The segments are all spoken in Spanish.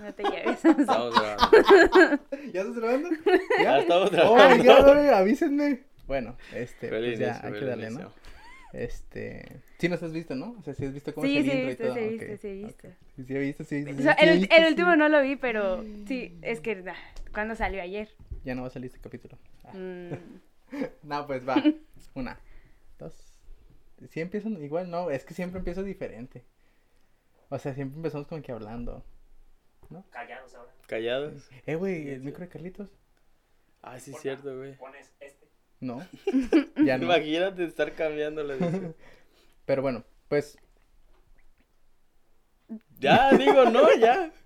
No te lleves. Estamos grabando. ¿Ya estás grabando? Ya estamos Oh, grabando. ya, güey, avísenme. Bueno, este, Feliz pues ya, inicio, hay que darle, ¿no? inicio. Este, sí nos has visto, ¿no? O sea, sí has visto cómo Sí, es el sí, intro y todo. sí, he ok, visto, sí, he ok. visto. Sí, sí he visto, sí, sí, O sí, sea, sí he el, visto, el sí. último no lo vi, pero sí, es que, ¿cuándo salió ayer? Ya no va a salir este capítulo. Ah. Mm, No, pues va. Una, dos. Sí empiezan igual, no, es que siempre empiezo diferente. O sea, siempre empezamos como que hablando. Callados ahora. ¿Callados? Eh, güey, el micro de Carlitos. Ah, sí, es cierto, güey. Pones este. No. ya no. Imagínate estar cambiando la edición. Pero bueno, pues Ya, digo, no, ya.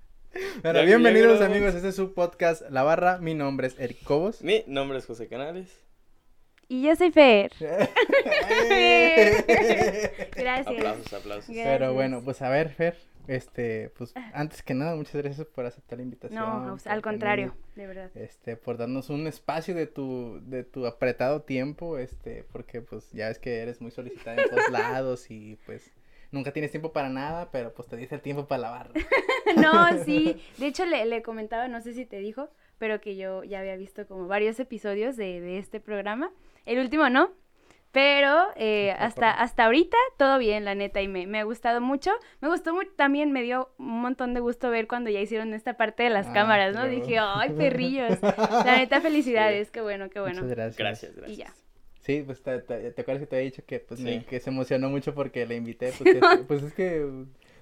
Bueno, Ya- bienvenidos amigos, este es su podcast La Barra, mi nombre es Eric Cobos. Mi nombre es José Canales. Y yo soy Fer. Pero Gracias. Aplausos, aplausos. Gracias. bueno, pues a ver, Fer, este, pues antes que nada, muchas gracias por aceptar la invitación. No, o sea, por al contrario, de verdad. Este, por darnos un espacio de tu, de tu apretado tiempo, este, porque pues ya ves que eres muy solicitada en todos lados y pues nunca tienes tiempo para nada, pero pues te dice el tiempo para la barra. No, sí. De hecho, le, le comentaba, no sé si te dijo, pero que yo ya había visto como varios episodios de, de este programa. El último no. Pero eh, hasta, hasta ahorita todo bien, la neta, y me, me ha gustado mucho. Me gustó mucho, también me dio un montón de gusto ver cuando ya hicieron esta parte de las Ah, cámaras, ¿no? claro. Dije, ay, perrillos. La neta, felicidades, qué bueno, qué bueno. Muchas gracias. Gracias, gracias. Y ya. Sí, pues te, te, ¿te acuerdas que te había dicho que pues me- que se emocionó mucho porque le invité, pues, pues es que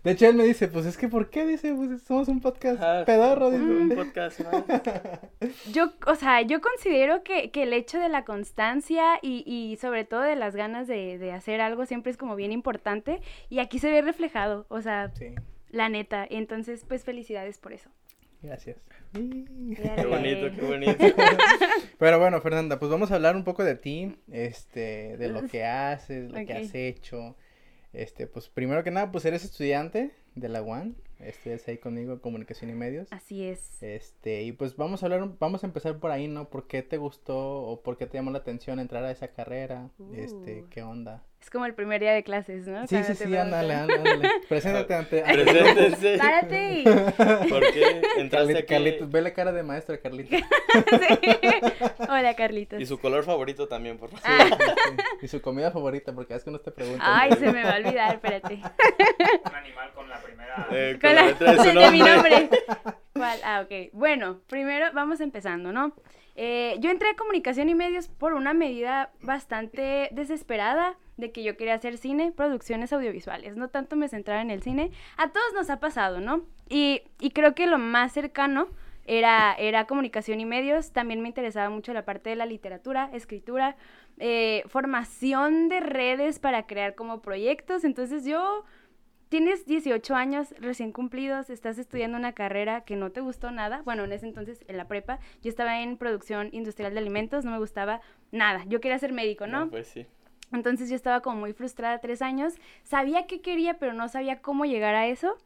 de hecho él me dice, pues es que ¿por qué? Dice, pues somos un podcast Ajá, pedorro, Un podcast más. Yo, o sea, yo considero que, que el hecho de la constancia y, y sobre todo de las ganas de, de hacer algo siempre es como bien importante y aquí se ve reflejado, o sea, Sí, la neta. Entonces, pues felicidades por eso. gracias. Qué bonito, qué bonito. Pero bueno, Fernanda, pues vamos a hablar un poco de ti, este, de lo que haces, lo que has hecho. Este, pues primero que nada, pues eres estudiante de la UAN, estudias ahí conmigo Comunicación y Medios. Así es. Este, y pues vamos a hablar, vamos a empezar por ahí, ¿no? ¿Por qué te gustó o por qué te llamó la atención entrar a esa carrera? Este, Uh. ¿qué onda? Es como el primer día de clases, ¿no? Sí, Cuando sí, sí, ándale, ándale. Preséntate ante, ante Preséntense. Párate y... ¿Por qué entraste Carlitos, aquí? Carlitos, ve la cara de maestra, Carlitos. Sí. Hola, Carlitos. Y su color favorito también, por favor. Ah. Sí, sí. Y su comida favorita, porque es que no te preguntan. Ay, se me va a olvidar, espérate. Un animal con la primera. Eh, Con con la la- letra de su de mi nombre. nombre. ¿Cuál? Ah, ok. Bueno, primero vamos empezando, ¿no? Eh, yo entré a comunicación y medios por una medida bastante desesperada de que yo quería hacer cine, producciones audiovisuales. No tanto me centraba en el cine. A todos nos ha pasado, ¿no? Y, y creo que lo más cercano era, era comunicación y medios. También me interesaba mucho la parte de la literatura, escritura, eh, formación de redes para crear como proyectos. Entonces yo Tienes 18 años recién cumplidos, estás estudiando una carrera que no te gustó nada. Bueno, en ese entonces, en la prepa, yo estaba en producción industrial de alimentos, no me gustaba nada. Yo quería ser médico, ¿no? No, pues sí. Entonces yo estaba como muy frustrada tres años. Sabía que quería, pero no sabía cómo llegar a eso.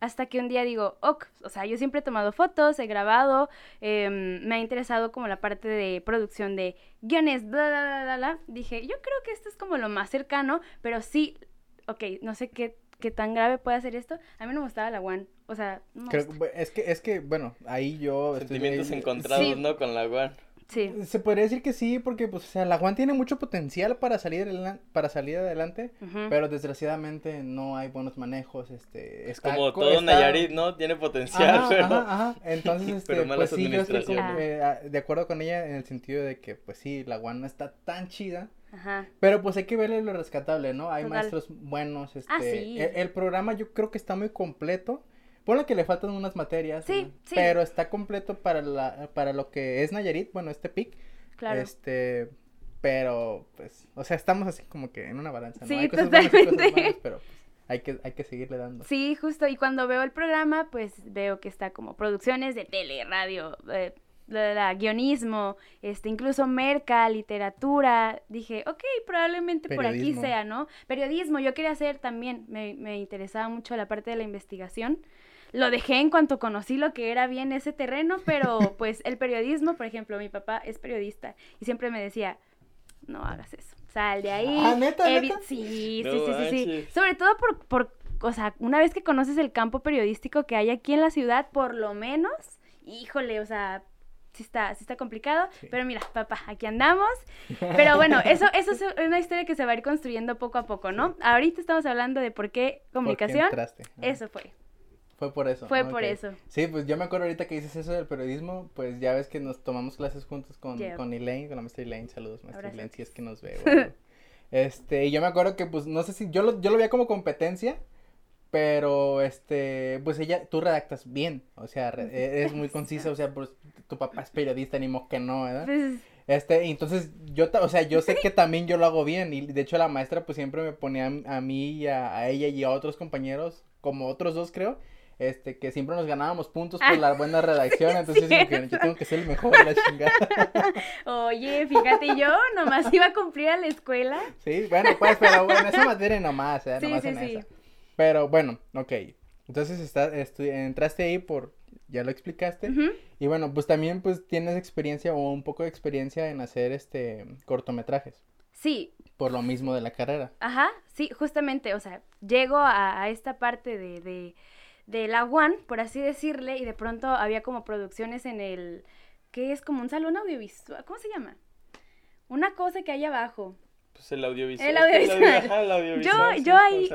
Hasta que un día digo, ok, o sea, yo siempre he tomado fotos, he grabado, em, me ha interesado como la parte de producción de guiones, bla, bla, bla, bla, bla. Dije, yo creo que esto es como lo más cercano, pero sí, ok, no sé qué, qué tan grave puede ser esto. A mí no me gustaba la one, o sea, no me Creo- gusta. es que, es que, bueno, ahí yo... estoy- Sentimientos ahí- encontrados, Sí. ¿no? Con la guan. Sí, Se podría decir que sí, porque, pues, o sea, la Juan tiene mucho potencial para salir, adelan- para salir adelante, pero desgraciadamente no hay buenos manejos, este... Es está como co- todo está- Nayarit, ¿no? Tiene potencial, Ajá, pero... ajá, ajá. Entonces, este, Pero pues sí, yo estoy como ah, de acuerdo con ella en el sentido de que, pues sí, la Juan no está tan chida, Ajá. pero pues hay que verle lo rescatable, ¿no? Hay Total. maestros buenos, este... Ah, sí. el, el programa yo creo que está muy completo. Ponle que le faltan unas materias, Sí, ¿no? sí. pero está completo para la, para lo que es Nayarit, bueno, este pic, Claro. este, pero, pues, o sea, estamos así como que en una balanza, ¿no? Sí, hay cosas buenas totalmente. malas, pero pues, hay que, hay que seguirle dando. Sí, justo. Y cuando veo el programa, pues veo que está como producciones de tele, radio, eh, la, la- guionismo, este, incluso merca, literatura. Dije, ok, probablemente por aquí sea, ¿no? Periodismo, yo quería hacer también, me, me interesaba mucho la parte de la investigación. Lo dejé en cuanto conocí lo que era bien ese terreno, pero pues el periodismo, por ejemplo, mi papá es periodista y siempre me decía, no hagas eso, sal de ahí. Ah, ¿neta, neta? Sí, No sí, sí, sí, sí. Sobre todo por, por o sea, una vez que conoces el campo periodístico que hay aquí en la ciudad, por lo menos, híjole, o sea, sí está, sí está complicado, Sí. pero mira, papá, aquí andamos. Pero bueno, eso, eso es una historia que se va a ir construyendo poco a poco, ¿no? Ahorita estamos hablando de por qué ¿Por qué comunicación. Ah, Eso fue. Fue por eso. Fue por eso. Sí, pues yo me acuerdo ahorita que dices eso del periodismo, pues ya ves que nos tomamos clases juntos con, Yeah. con Elaine, con la maestra Elaine, saludos maestra. Elaine, si es que nos ve. este, y yo me acuerdo que pues no sé si, yo lo, yo lo veía como competencia, pero este, pues ella, tú redactas bien, o sea, re- eres muy concisa, o sea, pues tu papá es periodista, ni modo que no, ¿verdad? Pues, Este, entonces yo, o sea, yo sé que también yo lo hago bien y de hecho la maestra pues siempre me ponía a, a mí y a, a ella y a otros compañeros, como otros dos creo, este, que siempre nos ganábamos puntos por la buena redacción, entonces que yo tengo que ser el mejor de la chingada. Oye, fíjate, yo nomás iba a cumplir a la escuela. Sí, bueno, pues, pero bueno, esa materia nomás, ¿eh? Nomás sí, en sí. esa. Pero bueno, ok. Entonces está, entraste ahí por, ya lo explicaste. Y bueno, pues también pues tienes experiencia o un poco de experiencia en hacer este cortometrajes. Sí, Por lo mismo de la carrera. Ajá, sí, justamente, o sea, llego a, a esta parte de, de, de la One, por así decirle, y de pronto había como producciones en el, que es como un salón audiovisual, ¿cómo se llama? Una cosa que hay abajo. Pues el audiovisual. El es que audiovisual. ajá, el audiovisual, Yo- yo ahí-.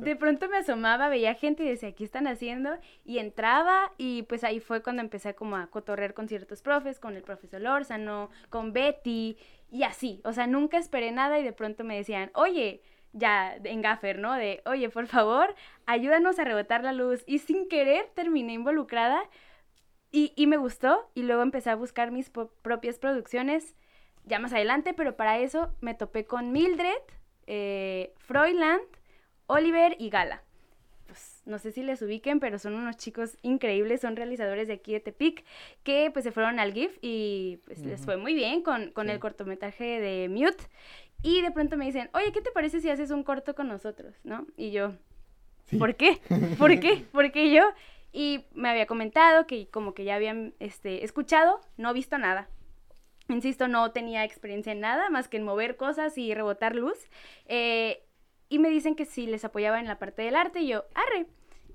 De pronto me asomaba, veía gente y decía, ¿qué están haciendo? Y entraba y pues ahí fue cuando empecé como a cotorrear con ciertos profes, con el profesor Lórzano, con Betty y así. O sea, nunca esperé nada y de pronto me decían, oye, ya en gaffer, ¿no? De, oye, por favor, ayúdanos a rebotar la luz. Y sin querer terminé involucrada y, y me gustó y luego empecé a buscar mis propias producciones ya más adelante, pero para eso me topé con Mildred, eh, Froiland, Oliver y Gala. Pues no sé si les ubiquen, pero son unos chicos increíbles, son realizadores de aquí de Tepic, que pues se fueron al GIF y pues les fue muy bien con, con Sí. el cortometraje de Mute. Y de pronto me dicen, oye, ¿qué te parece si haces un corto con nosotros? ¿No? Y yo, Sí. ¿por qué? ¿Por qué? ¿Por qué yo? Y me había comentado que como que ya habían este, escuchado, no visto nada. Insisto, no tenía experiencia en nada más que en mover cosas y rebotar luz. Eh, y me dicen que si les apoyaba en la parte del arte y yo, arre.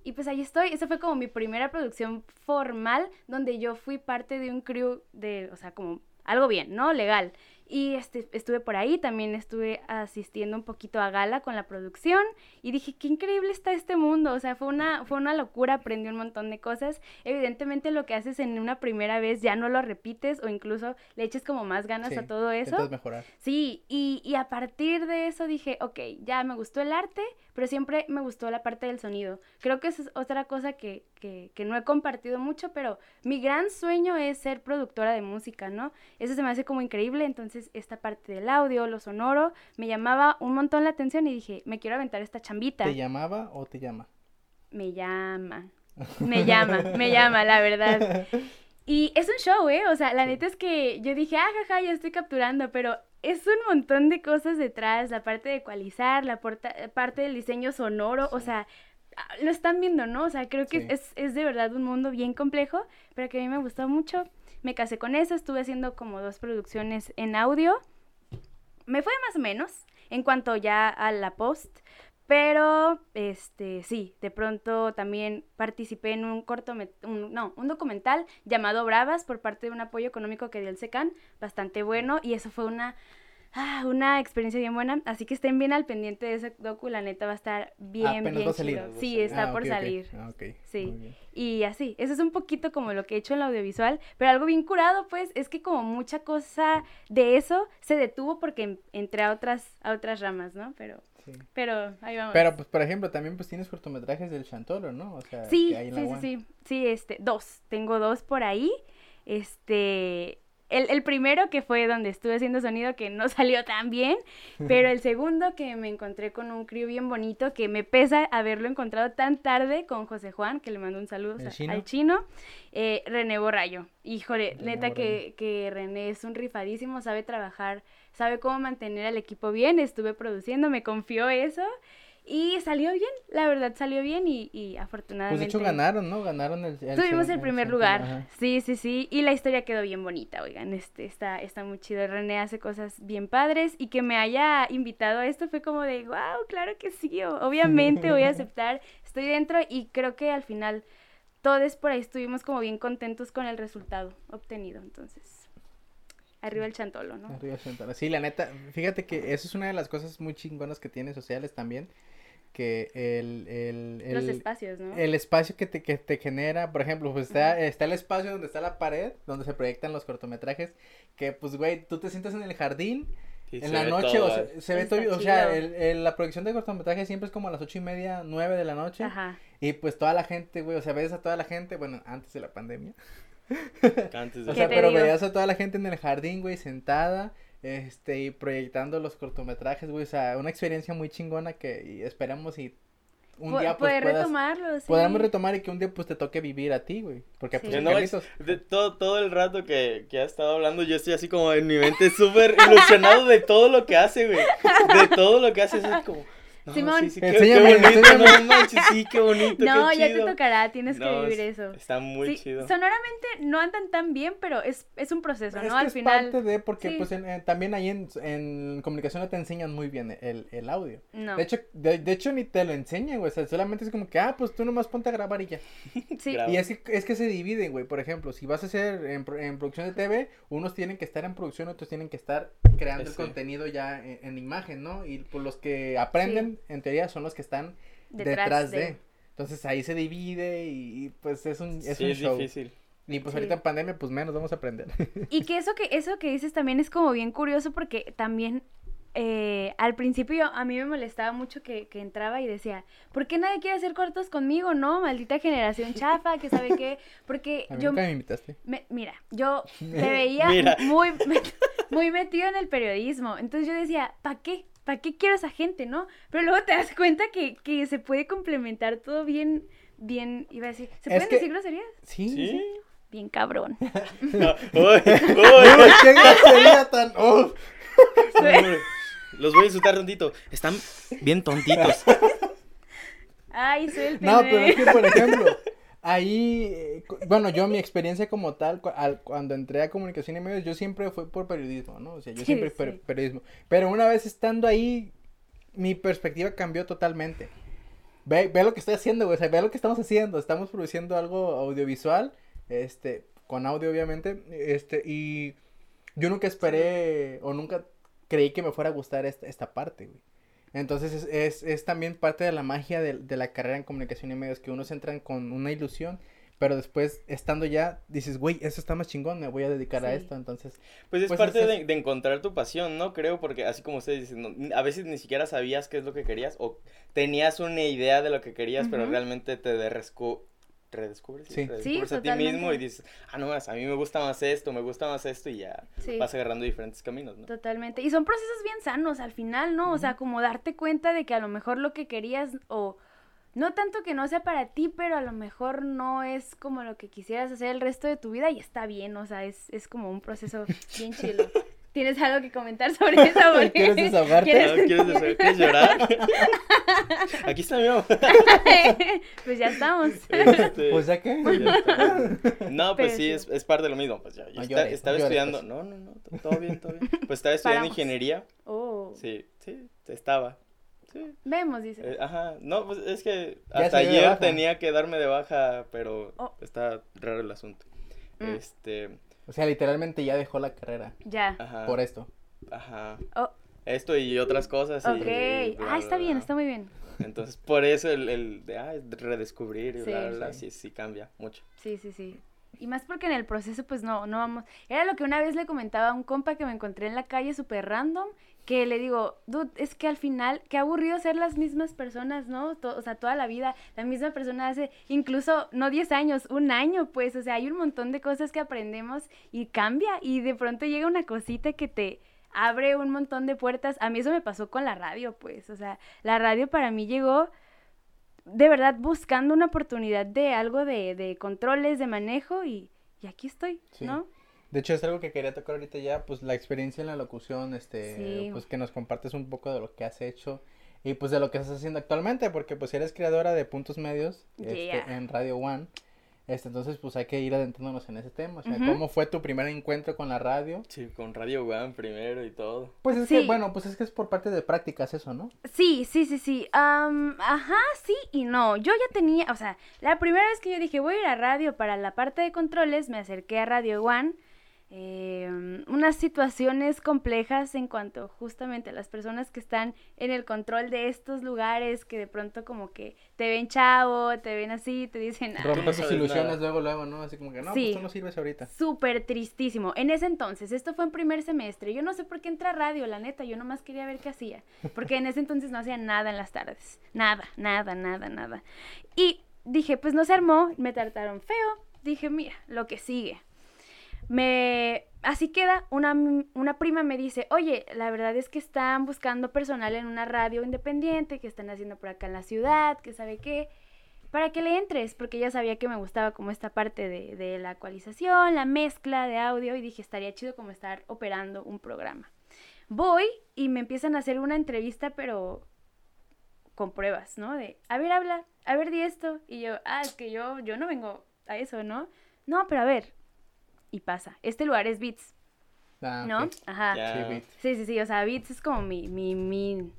Y pues ahí estoy. Esa fue como mi primera producción formal donde yo fui parte de un crew de, o sea, como algo bien, ¿no? Legal. Y este, estuve por ahí, también estuve asistiendo un poquito a gala con la producción y dije, qué increíble está este mundo, o sea, fue una, fue una locura, aprendí un montón de cosas. Evidentemente lo que haces en una primera vez ya no lo repites o incluso le eches como más ganas Sí, a todo eso. Mejorar. Sí, y, y a partir de eso dije, ok, ya me gustó el arte, pero siempre me gustó la parte del sonido. Creo que esa es otra cosa que, que, que no he compartido mucho, pero mi gran sueño es ser productora de música, ¿no? Eso se me hace como increíble, entonces esta parte del audio, lo sonoro, me llamaba un montón la atención y dije, me quiero aventar esta chambita. ¿Te llamaba o te llama? Me llama, me llama, me llama, la verdad. Y es un show, ¿eh? O sea, la Sí. neta es que yo dije, ah, jaja, ya estoy capturando, pero es un montón de cosas detrás, la parte de ecualizar, la porta- parte del diseño sonoro, o sea, ah, lo están viendo, ¿no? O sea, creo que Sí. es, es de verdad un mundo bien complejo, pero que a mí me gustó mucho. Me casé con eso, estuve haciendo como dos producciones en audio. Me fue más o menos en cuanto ya a la post, pero este sí, de pronto también participé en un corto no, un documental llamado Bravas por parte de un apoyo económico que dio el SECAN, bastante bueno y eso fue una ah, una experiencia bien buena, así que estén bien al pendiente de ese docu, la neta va a estar bien Apenas bien va a salir. chido. Sí, está Ah, por salir. Ah, ok, Sí. bien. Y así, eso es un poquito como lo que he hecho en la audiovisual, pero algo bien curado, pues, es que como mucha cosa de eso se detuvo porque en- entré a otras, a otras ramas, ¿no? Pero, Sí. pero ahí vamos. Pero pues por ejemplo también pues tienes cortometrajes del Chantolo, ¿no? O sea, sí, que hay en la sí, sí, sí, sí, este, dos, tengo dos por ahí, este, el, el primero que fue donde estuve haciendo sonido que no salió tan bien, pero el segundo que me encontré con un crew bien bonito que me pesa haberlo encontrado tan tarde con José Juan, que le mando un saludo ¿El a- chino? al chino, eh, René Borrayo. Híjole, René neta que, que René es un rifadísimo, sabe trabajar, sabe cómo mantener al equipo bien, estuve produciendo, me confió eso. Y salió bien, la verdad salió bien y, y Pues afortunadamente. de hecho ganaron, ¿no? Ganaron el. Tuvimos el primer lugar. Ajá. Sí, sí, sí. Y la historia quedó bien bonita, oigan. Este, está, está muy chido. René hace cosas bien padres. Y que me haya invitado a esto fue como de, wow, claro que sí. Obviamente voy a aceptar. Estoy dentro y creo que al final todos por ahí estuvimos como bien contentos con el resultado obtenido. Entonces, arriba el chantolo, ¿no? Arriba Santana. Sí, la neta, fíjate que eso es una de las cosas muy chingonas que tiene sociales también, que el, el, el, Los espacios, ¿no? el espacio que te, que te genera, por ejemplo, pues está, está el espacio donde está la pared, donde se proyectan los cortometrajes, que pues, güey, tú te sientas en el jardín, Y en la noche, todo, o sea, se ve todo, o sea, el, el- la proyección de cortometrajes siempre es como a las ocho y media, nueve de la noche, Ajá. y pues toda la gente, güey, o sea, ves a toda la gente, bueno, antes de la pandemia, Antes o de... ¿Qué sea, pero digo? veías a toda la gente en el jardín, güey, sentada, este, y proyectando los cortometrajes, güey, o sea, una experiencia muy chingona que y esperamos y un día pues poder puedas, retomarlo, sí. podamos retomar y que un día pues te toque vivir a ti, güey, porque pues Sí. en No, es- Carlitos, de todo, todo el rato que, que ha estado hablando, yo estoy así como en mi mente súper ilusionado de todo lo que hace, güey. De todo lo que hace, es así como... No, Simón. sí, sí, qué, Enséñame, qué bonito, enséñame. no manches, sí, qué bonito, No, qué ya te tocará, tienes que No, vivir es- eso. Está muy Sí, chido. Sonoramente no andan tan bien, pero es, es un proceso, es ¿no? que Al es final. parte de, porque sí. pues en- en- también ahí en, en comunicación no te enseñan muy bien el, el audio. No. De hecho, de, de hecho ni te lo enseñan, güey, o sea, solamente es como que, ah, pues tú nomás ponte a grabar y ya. sí. Y es que, es que se dividen, güey. Por ejemplo, si vas a hacer en, pro- en producción de TV, unos tienen que estar en producción, otros tienen que estar creando el Sí. contenido ya en, en imagen, ¿no? Y pues los que aprenden, en teoría, son los que están Detrás detrás, de. de. Entonces ahí se divide y, y, pues es un, es sí, un es show. difícil. Y pues Sí. ahorita en pandemia, pues menos vamos a aprender. Y que eso que eso que dices también es como bien curioso porque también eh, al principio a mí me molestaba mucho que, que entraba y decía, ¿por qué nadie quiere hacer cortos conmigo? No, maldita generación chafa, que sabe qué, porque A mí yo nunca me invitaste. me- mira, yo te veía Mira. muy muy metido en el periodismo, entonces yo decía, ¿para qué? ¿Para qué quiero esa gente, no? Pero luego te das cuenta que, que se puede complementar todo bien, bien, iba a decir, ¿se Es pueden que- decir groserías? Sí, sí. Bien cabrón. No, uy, uy, qué grosería tan. uy. Los voy a insultar tantito. Están bien tontitos. Ay, suélteme. No, pero es que, por ejemplo, ahí, eh, bueno, yo mi experiencia como tal, al- cuando entré a comunicación y medios, yo siempre fui por periodismo, ¿no? O sea, yo Sí, siempre per- sí. periodismo. Pero una vez estando ahí, mi perspectiva cambió totalmente. Ve, ve lo que estoy haciendo, güey, o sea, ve lo que estamos haciendo. Estamos produciendo algo audiovisual, este, con audio obviamente, este, y yo nunca esperé o nunca creí que me fuera a gustar esta, esta parte, güey. Entonces es, es, es también parte de la magia de, de la carrera en comunicación y medios, que unos entran con una ilusión, pero después estando ya dices, güey, eso está más chingón, me voy a dedicar a esto, entonces... Pues es Pues parte es de, encontrar tu pasión, ¿no? Creo, porque así como ustedes dicen, no- a veces ni siquiera sabías qué es lo que querías o tenías una idea de lo que querías, pero realmente te redescubres, Sí. redescubres Sí, a ti mismo y dices, ah, no, más, a mí me gusta más esto, me gusta más esto y ya Sí. vas agarrando diferentes caminos, ¿no? Totalmente. Y son procesos bien sanos al final, ¿no? O sea, como darte cuenta de que a lo mejor lo que querías o no tanto que no sea para ti, pero a lo mejor no es como lo que quisieras hacer el resto de tu vida y está bien, o sea, es, es como un proceso bien chido. ¿Tienes algo que comentar sobre eso? Porque- ¿Quieres desahogarte? ¿Quieres- ¿Quieres, ¿Quieres llorar? Aquí está mi mamá. pues ya estamos. Este, Pues ya está. No, pues Pero sí, sí. es, es parte de lo mismo. Pues ya, yo No esta- llores, no estaba llores, estudiando. pues. No, no, no, to- todo bien, todo bien. Pues estaba estudiando Paramos. ingeniería. Oh, Sí, sí, estaba. Sí. vemos, dice. Eh, ajá, no, pues es que Ya hasta ayer tenía que darme de baja, pero Oh. está raro el asunto. Mm. Este, O sea, literalmente ya dejó la carrera Ya. ajá. por esto. Ajá. Oh, Esto y otras cosas. y ok. bla, Ah, está bla, bien, bla. está muy bien. Entonces, por eso el, el de ah, redescubrir y Sí, bla, bla, bla, sí. sí, sí cambia mucho. Sí, sí, sí. Y más porque en el proceso, pues no, no vamos. Era lo que una vez le comentaba a un compa que me encontré en la calle súper random, que le digo, dude, es que al final, qué aburrido ser las mismas personas, ¿no? To- o sea, toda la vida, la misma persona hace, incluso, no 10 años, un año, pues, o sea, hay un montón de cosas que aprendemos y cambia, y de pronto llega una cosita que te abre un montón de puertas. A mí eso me pasó con la radio, pues, o sea, la radio para mí llegó de verdad buscando una oportunidad de algo de, de controles, de manejo y, y aquí estoy, Sí. ¿no? De hecho, es algo que quería tocar ahorita ya, pues la experiencia en la locución, este, Sí. pues que nos compartes un poco de lo que has hecho. y pues de lo que estás haciendo actualmente, porque pues eres creadora de puntos medios este, Yeah. en Radio One. Este, entonces pues hay que ir adentrándonos en ese tema, o sea, Ujú. ¿cómo fue tu primer encuentro con la radio? Sí, con Radio One primero y todo. Pues es Sí. que, bueno, pues es que es por parte de prácticas eso, ¿no? Sí, sí, sí, sí. am, ajá, sí y no. Yo ya tenía, o sea, la primera vez que yo dije voy a ir a radio para la parte de controles, me acerqué a Radio One. Em, unas situaciones complejas en cuanto justamente a las personas que están en el control de estos lugares que de pronto como que te ven chavo, te ven así, te dicen, "Ah, tus sabes ilusiones luego, luego, ¿no? Así como que, no, Sí. pues tú no sirves ahorita. Súper tristísimo. En ese entonces, esto fue en primer semestre. Yo no sé por qué entra a radio, la neta. Yo nomás quería ver qué hacía. Porque en ese entonces no hacía nada en las tardes. Nada, nada, nada, nada. Y dije, pues no se armó, me trataron feo. Dije, mira, lo que sigue. Me. Así queda, una, una prima me dice, oye, la verdad es que están buscando personal en una radio independiente, que están haciendo por acá en la ciudad, que sabe qué para que le entres, porque ella sabía que me gustaba como esta parte de, de la ecualización, la mezcla de audio, y dije, estaría chido como estar operando un programa. Voy y me empiezan a hacer una entrevista, pero con pruebas, ¿no? De, a ver, habla, a ver, di esto. Y yo, ah, es que yo, yo no vengo a eso, ¿no? No, pero a ver. Y pasa. Este lugar es Beats, Ah, ¿no? ok. Ajá. Sí, sí, sí, o sea, Beats es como mi, mi, mi,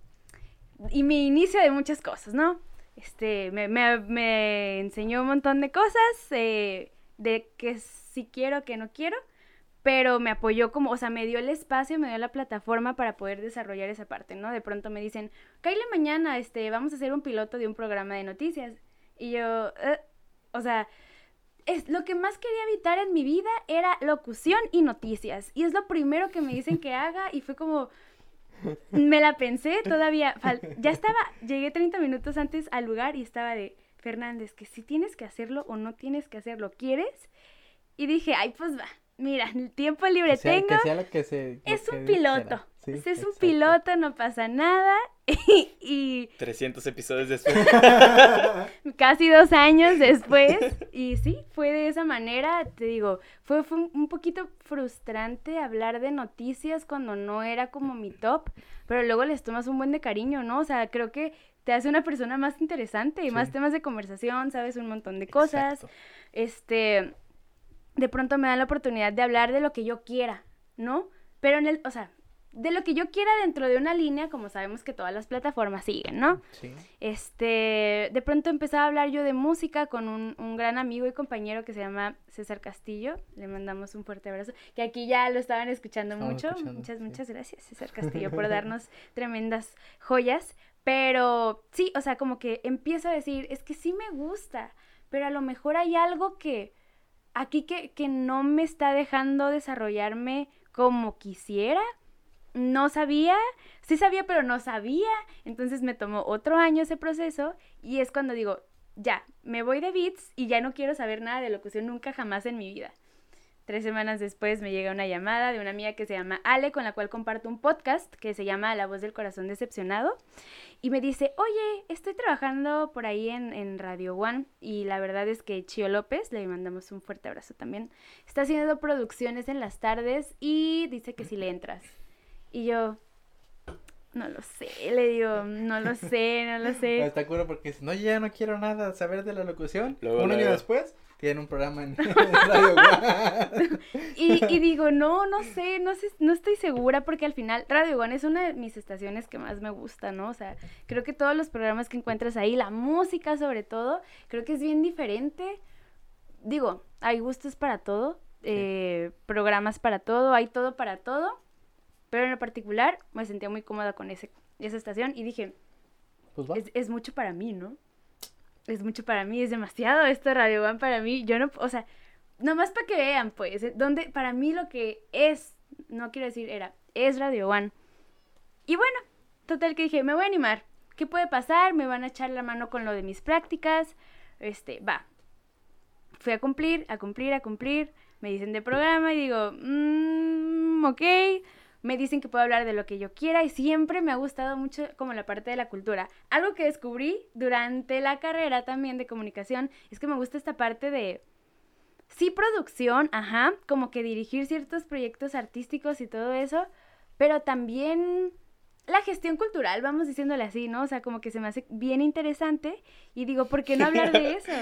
y mi inicio de muchas cosas, ¿no? Este, me, me, me enseñó un montón de cosas, eh, de que si quiero, que no quiero, pero me apoyó como, o sea, me dio el espacio, me dio la plataforma para poder desarrollar esa parte, ¿no? De pronto me dicen, Kyle, mañana, este, vamos a hacer un piloto de un programa de noticias. Y yo, "Eh", o sea, es lo que más quería evitar en mi vida era locución y noticias. Y es lo primero que me dicen que haga y fue como me la pensé todavía. ya estaba, llegué 30 minutos antes al lugar y estaba de Fernández, que si tienes que hacerlo o no tienes que hacerlo, ¿quieres? Y dije, ay, pues va. Mira, el tiempo libre Que sea, tengo. que sea lo que se... lo Es que un piloto. Sí, es un piloto, no pasa nada. y 300 episodios después. casi dos años después. Y sí, fue de esa manera, te digo, fue, fue un- poquito frustrante hablar de noticias cuando no era como mi top, pero luego les tomas un buen de cariño, ¿no? O sea, creo que te hace una persona más interesante y más temas de conversación, sabes un montón de cosas. Exacto. Este, de pronto me dan la oportunidad de hablar de lo que yo quiera, ¿no? Pero en el, o sea, de lo que yo quiera dentro de una línea, como sabemos que todas las plataformas siguen, ¿no? Sí. Este, de pronto empezaba a hablar yo de música con un, un gran amigo y compañero que se llama César Castillo. Le mandamos un fuerte abrazo. Que aquí ya lo estaban escuchando Estamos mucho. escuchando, muchas, sí. muchas gracias, César Castillo, por darnos tremendas joyas. Pero sí, o sea, como que empiezo a decir, es que sí me gusta, pero a lo mejor hay algo que aquí que, que no me está dejando desarrollarme como quisiera. No sabía, sí sabía, pero no sabía. Entonces me tomó otro año ese proceso y es cuando digo, ya, me voy de Beats y ya no quiero saber nada de locución nunca jamás en mi vida. Tres semanas después me llega una llamada de una amiga que se llama Ale, con la cual comparto un podcast que se llama La voz del corazón decepcionado. Y me dice, oye, estoy trabajando por ahí en, en Radio One. Y la verdad es que Chio López, le mandamos un fuerte abrazo también, está haciendo producciones en las tardes y dice que si le entras. Y yo, no lo sé, le digo, no lo sé, no lo No, sé. está curo porque si no, yo ya no quiero nada saber de la locución. Luego, un año después, tiene un programa en, Radio One. Y, y digo, no, no sé, no sé, no estoy segura porque al final Radio One es una de mis estaciones que más me gusta, ¿no? O sea, creo que todos los programas que encuentras ahí, la música sobre todo, creo que es bien diferente. Digo, hay gustos para todo, eh, programas para todo, hay todo para todo, pero en lo particular me sentía muy cómoda con ese, esa estación y dije, Pues va. es, es mucho para mí, ¿no? Es mucho para mí, es demasiado esto Radio One para mí. Yo no, o sea, nomás para que vean, pues, eh, donde para mí lo que es, no quiero decir era, es Radio One. Y bueno, total que dije, me voy a animar. ¿Qué puede pasar? Me van a echar la mano con lo de mis prácticas. Este, va. Fui a cumplir, a cumplir, a cumplir. Me dicen de programa y digo, mmm, ok. Me dicen que puedo hablar de lo que yo quiera y siempre me ha gustado mucho como la parte de la cultura. Algo que descubrí durante la carrera también de comunicación es que me gusta esta parte de, sí, producción, ajá, como que dirigir ciertos proyectos artísticos y todo eso, pero también la gestión cultural, vamos diciéndole así, ¿no? O sea, como que se me hace bien interesante y digo, ¿por qué no hablar de eso?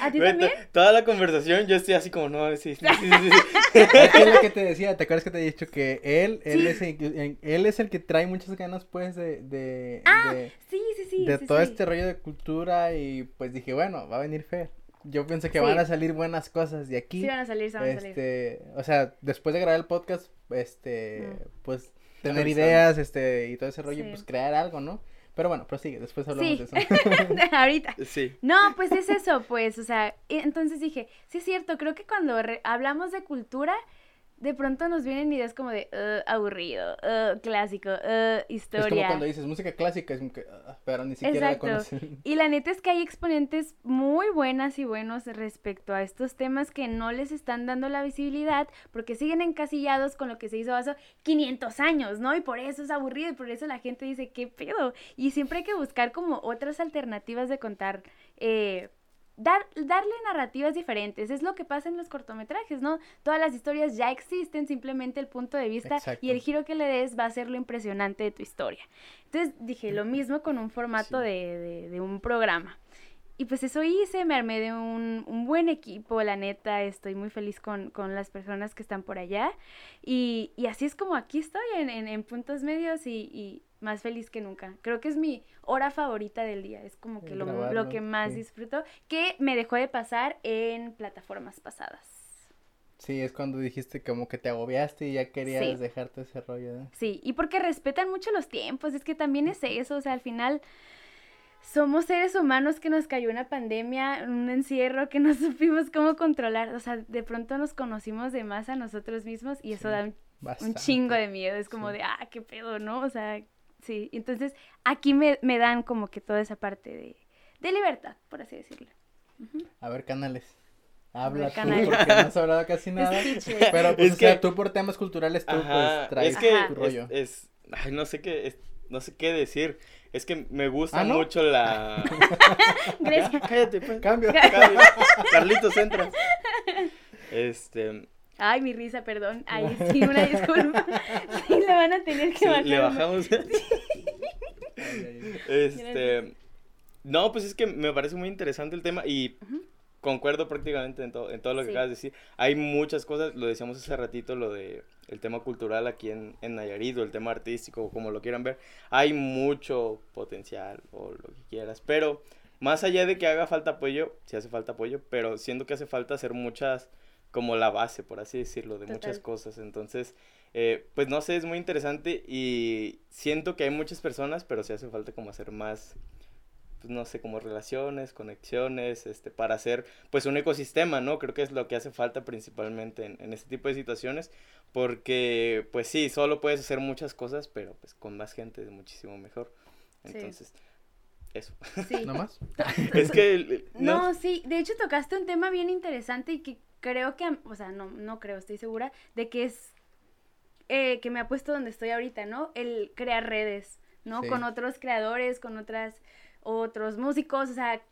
¿A ti también? Toda la conversación yo estoy así como, no, sí, sí, sí, sí, sí. Es lo que te decía, ¿te acuerdas que te he dicho que él, él, Sí. es, el, él es el que trae muchas ganas, pues, de, de, Ah, de, Sí, sí, sí. de sí, todo sí. este rollo de cultura y pues dije, bueno, va a venir Fer. Yo pensé que Sí. van a salir buenas cosas de aquí. Sí, van a salir, sí van a salir. este, o sea, después de grabar el podcast, este, Mm. pues, tener ideas, este, y todo ese rollo, Sí. pues, crear algo, ¿no? Pero bueno, prosigue, después hablamos Sí. de eso. Ahorita. Sí. No, pues es eso, pues, o sea, y entonces dije, sí es cierto, creo que cuando re- hablamos de cultura, de pronto nos vienen ideas como de "Ugh, aburrido, ugh, clásico, ugh, Es como historia. cuando dices música clásica, es como que, ah, pero ni siquiera Exacto. la conocen. Y la neta es que hay exponentes muy buenas y buenos respecto a estos temas que no les están dando la visibilidad porque siguen encasillados con lo que se hizo hace 500 años, ¿no? Y por eso es aburrido y por eso la gente dice, ¿qué pedo? Y siempre hay que buscar como otras alternativas de contar. eh, Dar, darle narrativas diferentes, es lo que pasa en los cortometrajes, ¿no? Todas las historias ya existen, simplemente el punto de vista Exacto. y el giro que le des va a ser lo impresionante de tu historia. Entonces dije lo mismo con un formato Sí. de, de- de un programa. Y pues eso hice, me armé de un, un buen equipo, la neta, estoy muy feliz con, con las personas que están por allá. Y, y así es como aquí estoy, en, en- en puntos medios y, y más feliz que nunca. Creo que es mi hora favorita del día, es como que lo, lo que más sí. disfruto, que me dejó de pasar en plataformas pasadas. Sí, es cuando dijiste como que te agobiaste y ya querías Sí. dejarte ese rollo. ¿eh? Sí, y porque respetan mucho los tiempos, es que también es eso, o sea, al final somos seres humanos que nos cayó una pandemia, un encierro que no supimos cómo controlar, o sea, de pronto nos conocimos de más a nosotros mismos y eso Sí, da un, chingo de miedo, es como Sí. de, ah, qué pedo, ¿no? O sea, sí, entonces aquí me, me dan como que toda esa parte de, de libertad, por así decirlo. A ver, canales. Habla tú, canales. porque no has hablado casi nada. Pero pues, Es o sea, que- tú por temas culturales, tú Ajá, pues traes es que tu es, rollo. es- ay, no sé qué, es- no sé qué decir. Es que me gusta ¿Ah, no? mucho la. Grecia. Cállate, pues. Cambio. Cállate. Carlitos, entra. Este, Ay, mi risa, perdón. Ay, sí, una disculpa. Sí, le van a tener que sí, bajar. le bajamos. Este, no, pues es que me parece muy interesante el tema y concuerdo prácticamente en todo, en todo lo que Sí. acabas de decir. Hay muchas cosas, lo decíamos hace ratito, lo de el tema cultural aquí en, en Nayarit o el tema artístico, como lo quieran ver. Hay mucho potencial o lo que quieras, pero más allá de que haga falta apoyo, sí hace falta apoyo, pero siento que hace falta hacer muchas, como la base, por así decirlo, de muchas Total. cosas. Entonces, eh, pues no sé, es muy interesante y siento que hay muchas personas, pero sí hace falta como hacer más, pues no sé, como relaciones, conexiones, este, para hacer pues un ecosistema, ¿no? Creo que es lo que hace falta principalmente en, en este tipo de situaciones, porque pues sí, solo puedes hacer muchas cosas, pero pues con más gente es muchísimo mejor. Sí. Entonces, eso. Sí. ¿No más? es que... No, no, sí, de hecho tocaste un tema bien interesante y que creo que, o sea, no, no creo, estoy segura de que es, eh, que me ha puesto donde estoy ahorita, ¿no? El crear redes, ¿no? Sí. Con otros creadores, con otras, otros músicos, o sea,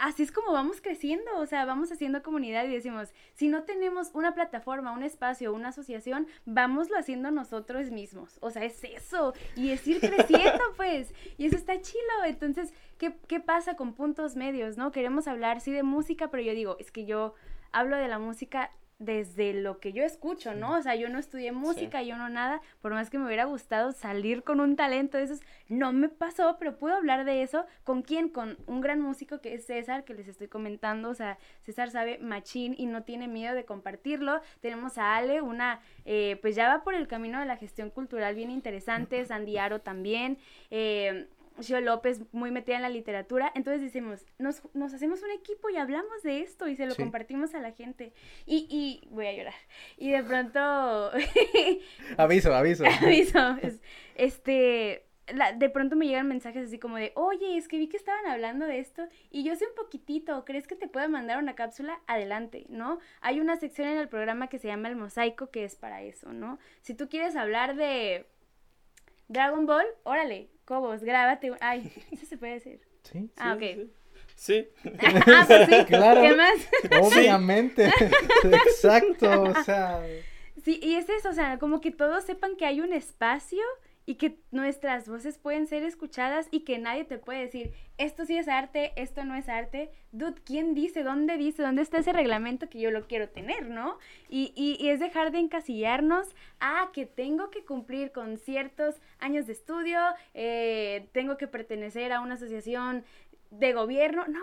así es como vamos creciendo, o sea, vamos haciendo comunidad y decimos, si no tenemos una plataforma, un espacio, una asociación, vámoslo haciendo nosotros mismos, o sea, es eso, y es ir creciendo, pues, y eso está chilo, entonces, ¿qué, qué pasa con puntos medios, no? Queremos hablar, sí, de música, pero yo digo, es que yo hablo de la música desde lo que yo escucho, ¿no? O sea, yo no estudié música, yo no nada, por más que me hubiera gustado salir con un talento de esos, no me pasó, pero puedo hablar de eso. ¿Con quién? Con un gran músico que es César, que les estoy comentando, o sea, César sabe machín y no tiene miedo de compartirlo. Tenemos a Ale, una, eh, pues ya va por el camino de la gestión cultural bien interesante, Sandiaro también, eh, Xio López muy metida en la literatura, entonces decimos, nos, nos hacemos un equipo y hablamos de esto y se lo Sí. compartimos a la gente. Y, y voy a llorar. Y de pronto, Aviso, aviso. aviso, es- este, la- de pronto me llegan mensajes así como de, oye, es que vi que estaban hablando de esto y yo sé un poquitito, ¿crees que te pueda mandar una cápsula? Adelante, ¿no? Hay una sección en el programa que se llama El Mosaico que es para eso, ¿no? Si tú quieres hablar de Dragon Ball, órale, Cobos, grábate. Ay, eso se puede decir. Sí, Ah, sí, ok. sí. Sí, ah, pues sí. Claro. ¿Qué más? obviamente. Exacto, o sea. Sí, y es eso, o sea, como que todos sepan que hay un espacio y que nuestras voces pueden ser escuchadas y que nadie te puede decir, esto sí es arte, esto no es arte. Dude, ¿quién dice? ¿Dónde dice? ¿Dónde está ese reglamento que yo lo quiero tener, no? Y, y, es dejar de encasillarnos a que tengo que cumplir con ciertos años de estudio, eh, tengo que pertenecer a una asociación de gobierno. No,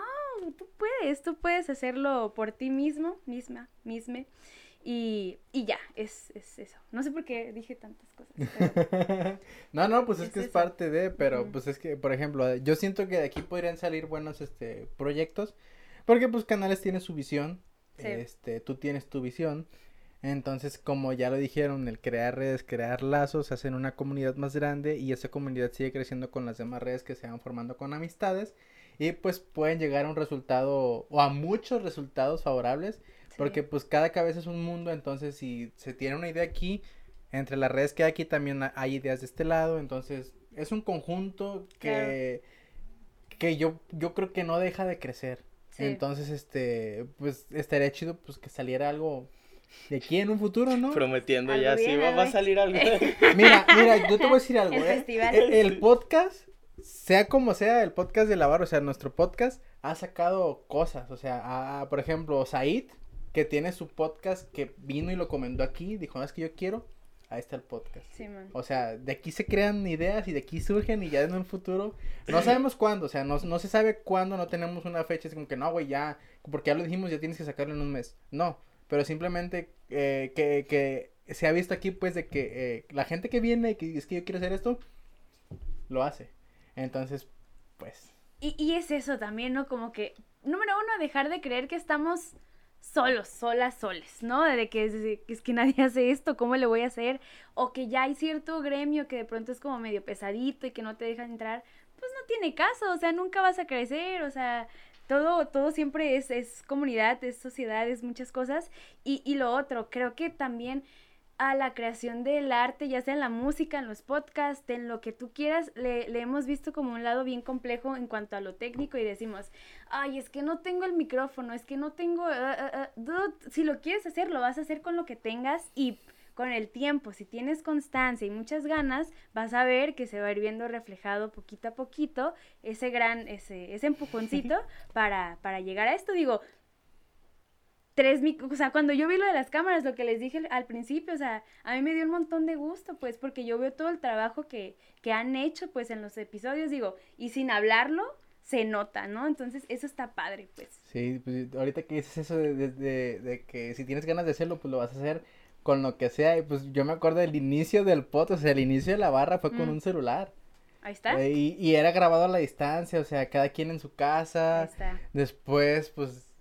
tú puedes, tú puedes hacerlo por ti mismo, misma, misma. Y, y ya, es, es, eso. No sé por qué dije tantas cosas. no, no, pues es, que es parte de, pero pues es que, por ejemplo, yo siento que de aquí podrían salir buenos este proyectos, porque pues Canales tiene su visión, este, tú tienes tu visión. Entonces, como ya lo dijeron, el crear redes, crear lazos, hacen una comunidad más grande y esa comunidad sigue creciendo con las demás redes que se van formando con amistades y pues pueden llegar a un resultado o a muchos resultados favorables porque pues cada cabeza es un mundo, entonces si se tiene una idea aquí, entre las redes que hay aquí también hay ideas de este lado, entonces es un conjunto que, que yo, yo creo que no deja de crecer. Entonces, este, pues estaría chido pues que saliera algo de aquí en un futuro, ¿no? Prometiendo ya, sí, va, a salir algo. mira, mira, yo te voy a decir algo, el, ¿eh? el, podcast, sea como sea, el podcast de Lavar, o sea, nuestro podcast ha sacado cosas, o sea, por ejemplo, Said que tiene su podcast que vino y lo comentó aquí, dijo, no, es que yo quiero, ahí está el podcast. Sí, man. O sea, de aquí se crean ideas y de aquí surgen y ya en un futuro, no sabemos cuándo, o sea, no, no se sabe cuándo, no tenemos una fecha, es como que no, güey, ya, porque ya lo dijimos, ya tienes que sacarlo en un mes. No, pero simplemente eh, que, que se ha visto aquí, pues, de que eh, la gente que viene y que es que yo quiero hacer esto, lo hace. Entonces, pues. Y, y es eso también, ¿no? Como que, número uno, dejar de creer que estamos solos, solas, soles, ¿no? De que es, que nadie hace esto, ¿cómo le voy a hacer? O que ya hay cierto gremio que de pronto es como medio pesadito y que no te dejan entrar, pues no tiene caso, o sea, nunca vas a crecer, o sea, todo, todo siempre es, es comunidad, es sociedad, es muchas cosas. Y, y lo otro, creo que también a la creación del arte, ya sea en la música, en los podcasts, en lo que tú quieras, le, le, hemos visto como un lado bien complejo en cuanto a lo técnico y decimos, ay, es que no tengo el micrófono, es que no tengo, uh, uh, si lo quieres hacer, lo vas a hacer con lo que tengas y con el tiempo, si tienes constancia y muchas ganas, vas a ver que se va a ir viendo reflejado poquito a poquito ese gran, ese, ese empujoncito para, para llegar a esto. Digo, tres o sea, cuando yo vi lo de las cámaras, lo que les dije al principio, o sea, a mí me dio un montón de gusto, pues, porque yo veo todo el trabajo que, que han hecho, pues, en los episodios, digo, y sin hablarlo, se nota, ¿no? Entonces, eso está padre, pues. Sí, pues, ahorita que dices eso de, de, de, que si tienes ganas de hacerlo, pues lo vas a hacer con lo que sea, y pues yo me acuerdo del inicio del pot, o sea, el inicio de la barra fue con mm. un celular. Ahí está. Eh, y, y, era grabado a la distancia, o sea, cada quien en su casa. Ahí está. Después, pues,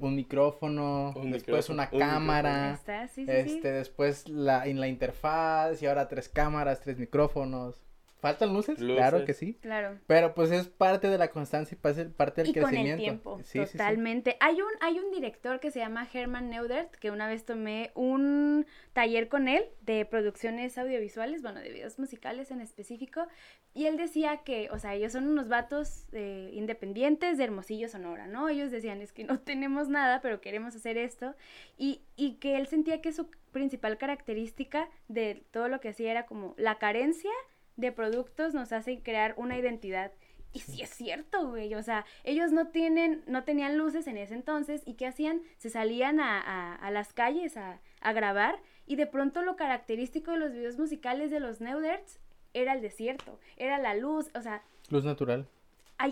un micrófono, después una cámara, este, después la, en la interfaz y ahora tres cámaras, tres micrófonos. ¿Faltan luces? Claro que sí. Claro. Pero pues es parte de la constancia y parte del crecimiento. Con el tiempo, totalmente. Hay un hay un director que se llama Herman Neudert, que una vez tomé un taller con él de producciones audiovisuales, bueno, de videos musicales en específico, y él decía que, o sea, ellos son unos vatos eh, independientes de Hermosillo, Sonora, ¿no? Ellos decían, es que no tenemos nada, pero queremos hacer esto, y, y que él sentía que su principal característica de todo lo que hacía era como la carencia de productos nos hacen crear una identidad. Y sí es cierto, güey. O sea, ellos no tienen, no tenían luces en ese entonces. ¿Y qué hacían? Se salían a, a, las calles a, a, grabar. Y de pronto lo característico de los videos musicales de los Neuderts era el desierto. Era la luz. O sea. Luz natural.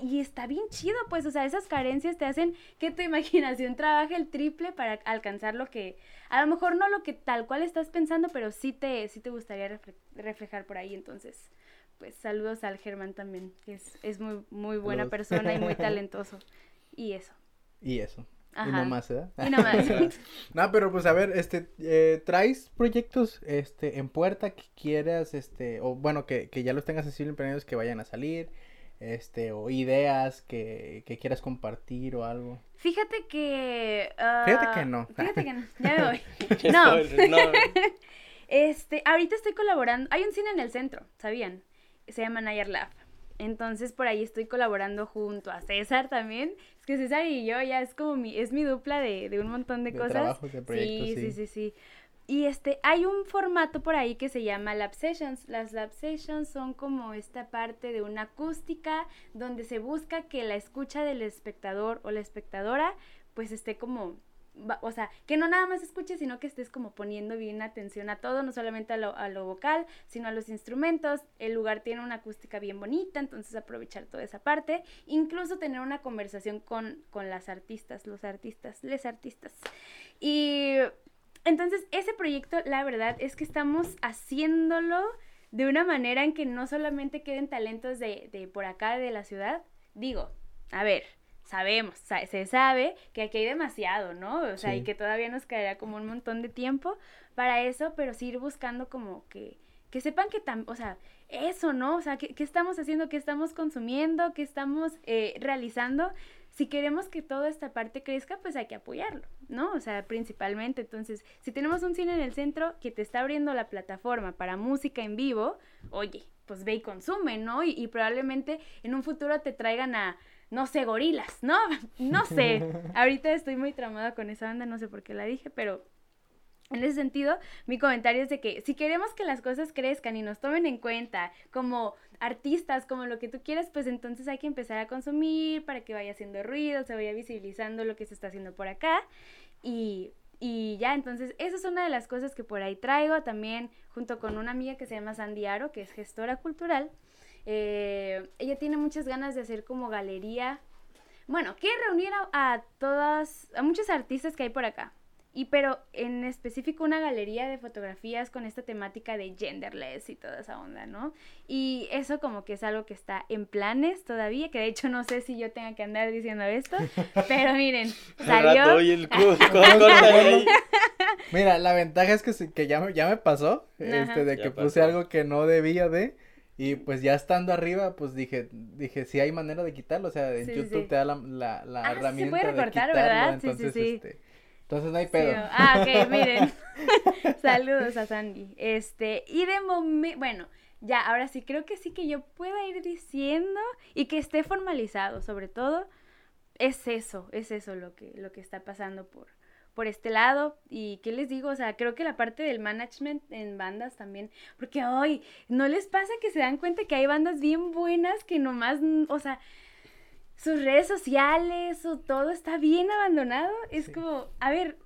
Y está bien chido, pues, o sea, esas carencias te hacen que tu imaginación trabaje el triple para alcanzar lo que, a lo mejor no lo que tal cual estás pensando, pero sí te, sí te gustaría reflejar por ahí, entonces, pues, saludos al Germán también, que es, es muy, muy buena persona y muy talentoso, y eso. Y eso. Y no más, ¿eh? Y no más. no, pero pues a ver, este, eh, ¿traes proyectos, este, en puerta que quieras, este, o bueno, que, que ya los tengas así en que vayan a salir? este o ideas que, que quieras compartir o algo. Fíjate que Fíjate que no. Fíjate que no. Ya me voy. no. este, ahorita estoy colaborando. Hay un cine en el centro, ¿sabían? Se llama Nayar Lab. Entonces por ahí estoy colaborando junto a César también. Es que César y yo ya es como mi, es mi dupla de, de un montón de, cosas. Trabajos, de proyectos, sí, sí, sí, sí. y este, hay un formato por ahí que se llama lab sessions. Las lab sessions son como esta parte de una acústica donde se busca que la escucha del espectador o la espectadora pues esté como o sea, que no nada más escuches, sino que estés como poniendo bien atención a todo, no solamente a lo, a lo, vocal, sino a los instrumentos. El lugar tiene una acústica bien bonita, entonces aprovechar toda esa parte. Incluso tener una conversación con, con las artistas, los artistas, les artistas. Y entonces ese proyecto, la verdad es que estamos haciéndolo de una manera en que no solamente queden talentos de, de por acá, de la ciudad. Digo, a ver, sabemos, se sabe que aquí hay demasiado, ¿no? O sea, y que todavía nos caerá como un montón de tiempo para eso, pero sí ir buscando como que, que sepan que tam, o sea, eso, ¿no? O sea, ¿qué, estamos haciendo? ¿Qué estamos consumiendo? ¿Qué estamos eh, realizando? Si queremos que toda esta parte crezca, pues hay que apoyarlo, ¿no? O sea, principalmente. Entonces, si tenemos un cine en el centro que te está abriendo la plataforma para música en vivo, oye, pues ve y consume, ¿no? y probablemente en un futuro te traigan a no sé, gorilas, ¿no? No sé. Ahorita estoy muy tramada con esa banda, no sé por qué la dije, pero en ese sentido, mi comentario es de que si queremos que las cosas crezcan y nos tomen en cuenta como artistas, como lo que tú quieras, pues entonces hay que empezar a consumir para que vaya haciendo ruido, se vaya visibilizando lo que se está haciendo por acá. Y, y ya, entonces, esa es una de las cosas que por ahí traigo también junto con una amiga que se llama Sandy Aro, que es gestora cultural. Eh, ella tiene muchas ganas de hacer como galería. Bueno, quiere reunir a, a todas, a muchos artistas que hay por acá. Y pero en específico una galería de fotografías con esta temática de genderless y toda esa onda, ¿no? Y eso como que es algo que está en planes todavía, que de hecho no sé si yo tenga que andar diciendo esto, pero miren, salió... Mira, la ventaja es que, que ya, me, ya me pasó, este, de que puse algo que no debía de, y pues ya estando arriba, pues dije, dije, si hay manera de quitarlo, o sea, en YouTube te da la, la, la ah, herramienta se puede recortar, de quitarlo, ¿verdad? entonces, sí, este, entonces no hay pedo. ah, ok, miren, saludos a Sandy, este, y de momento, bueno, ya, ahora sí, creo que sí que yo pueda ir diciendo y que esté formalizado, sobre todo, es eso, es eso lo que, lo que está pasando por, por este lado. Y qué les digo, o sea, creo que la parte del management en bandas también, porque hoy no les pasa que se dan cuenta que hay bandas bien buenas que nomás, o sea, sus redes sociales o todo está bien abandonado. Es como, a ver,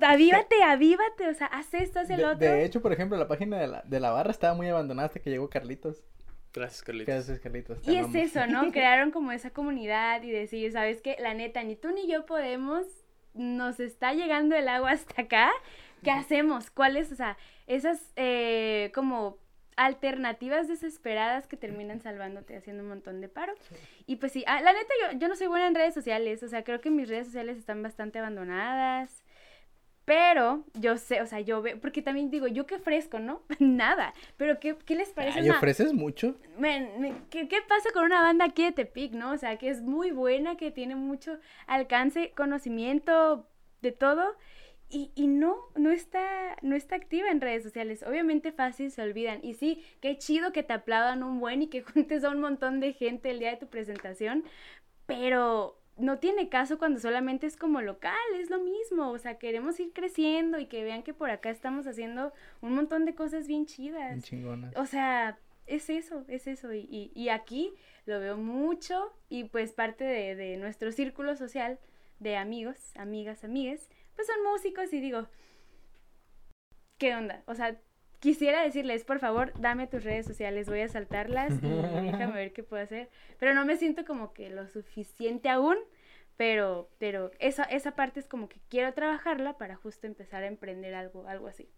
avívate, avívate, o sea, haz esto, haz el otro. De hecho, por ejemplo, la página de la, de la barra estaba muy abandonada hasta que llegó Carlitos. Gracias, Carlitos. Gracias, Carlitos. Y es eso, ¿no? Crearon como esa comunidad y decir, ¿sabes qué? La neta, ni tú ni yo podemos nos está llegando el agua hasta acá, ¿qué hacemos? ¿Cuáles, o sea, esas eh, como alternativas desesperadas que terminan salvándote haciendo un montón de paro. Y pues sí, ah, la neta yo, yo no soy buena en redes sociales, o sea, creo que mis redes sociales están bastante abandonadas. Pero yo sé, o sea, yo veo, porque también digo, yo qué ofrezco, ¿no? Nada. Pero ¿qué, qué les parece? ¿Y ofreces mucho? ¿qué, ¿qué, pasa con una banda aquí de Tepic, no? O sea, que es muy buena, que tiene mucho alcance, conocimiento de todo. Y, y no, no está, no está activa en redes sociales. Obviamente fácil se olvidan. Y sí, qué chido que te aplaudan un buen y que juntes a un montón de gente el día de tu presentación. Pero no tiene caso cuando solamente es como local, es lo mismo, o sea, queremos ir creciendo y que vean que por acá estamos haciendo un montón de cosas bien chidas. Bien chingonas. O sea, es eso, es eso, y, y, aquí lo veo mucho y pues parte de, de, nuestro círculo social de amigos, amigas, amigues, pues son músicos y digo, ¿qué onda? O sea, quisiera decirles, por favor, dame tus redes sociales, voy a saltarlas y déjame ver qué puedo hacer. Pero no me siento como que lo suficiente aún, pero, pero esa, esa parte es como que quiero trabajarla para justo empezar a emprender algo, algo así.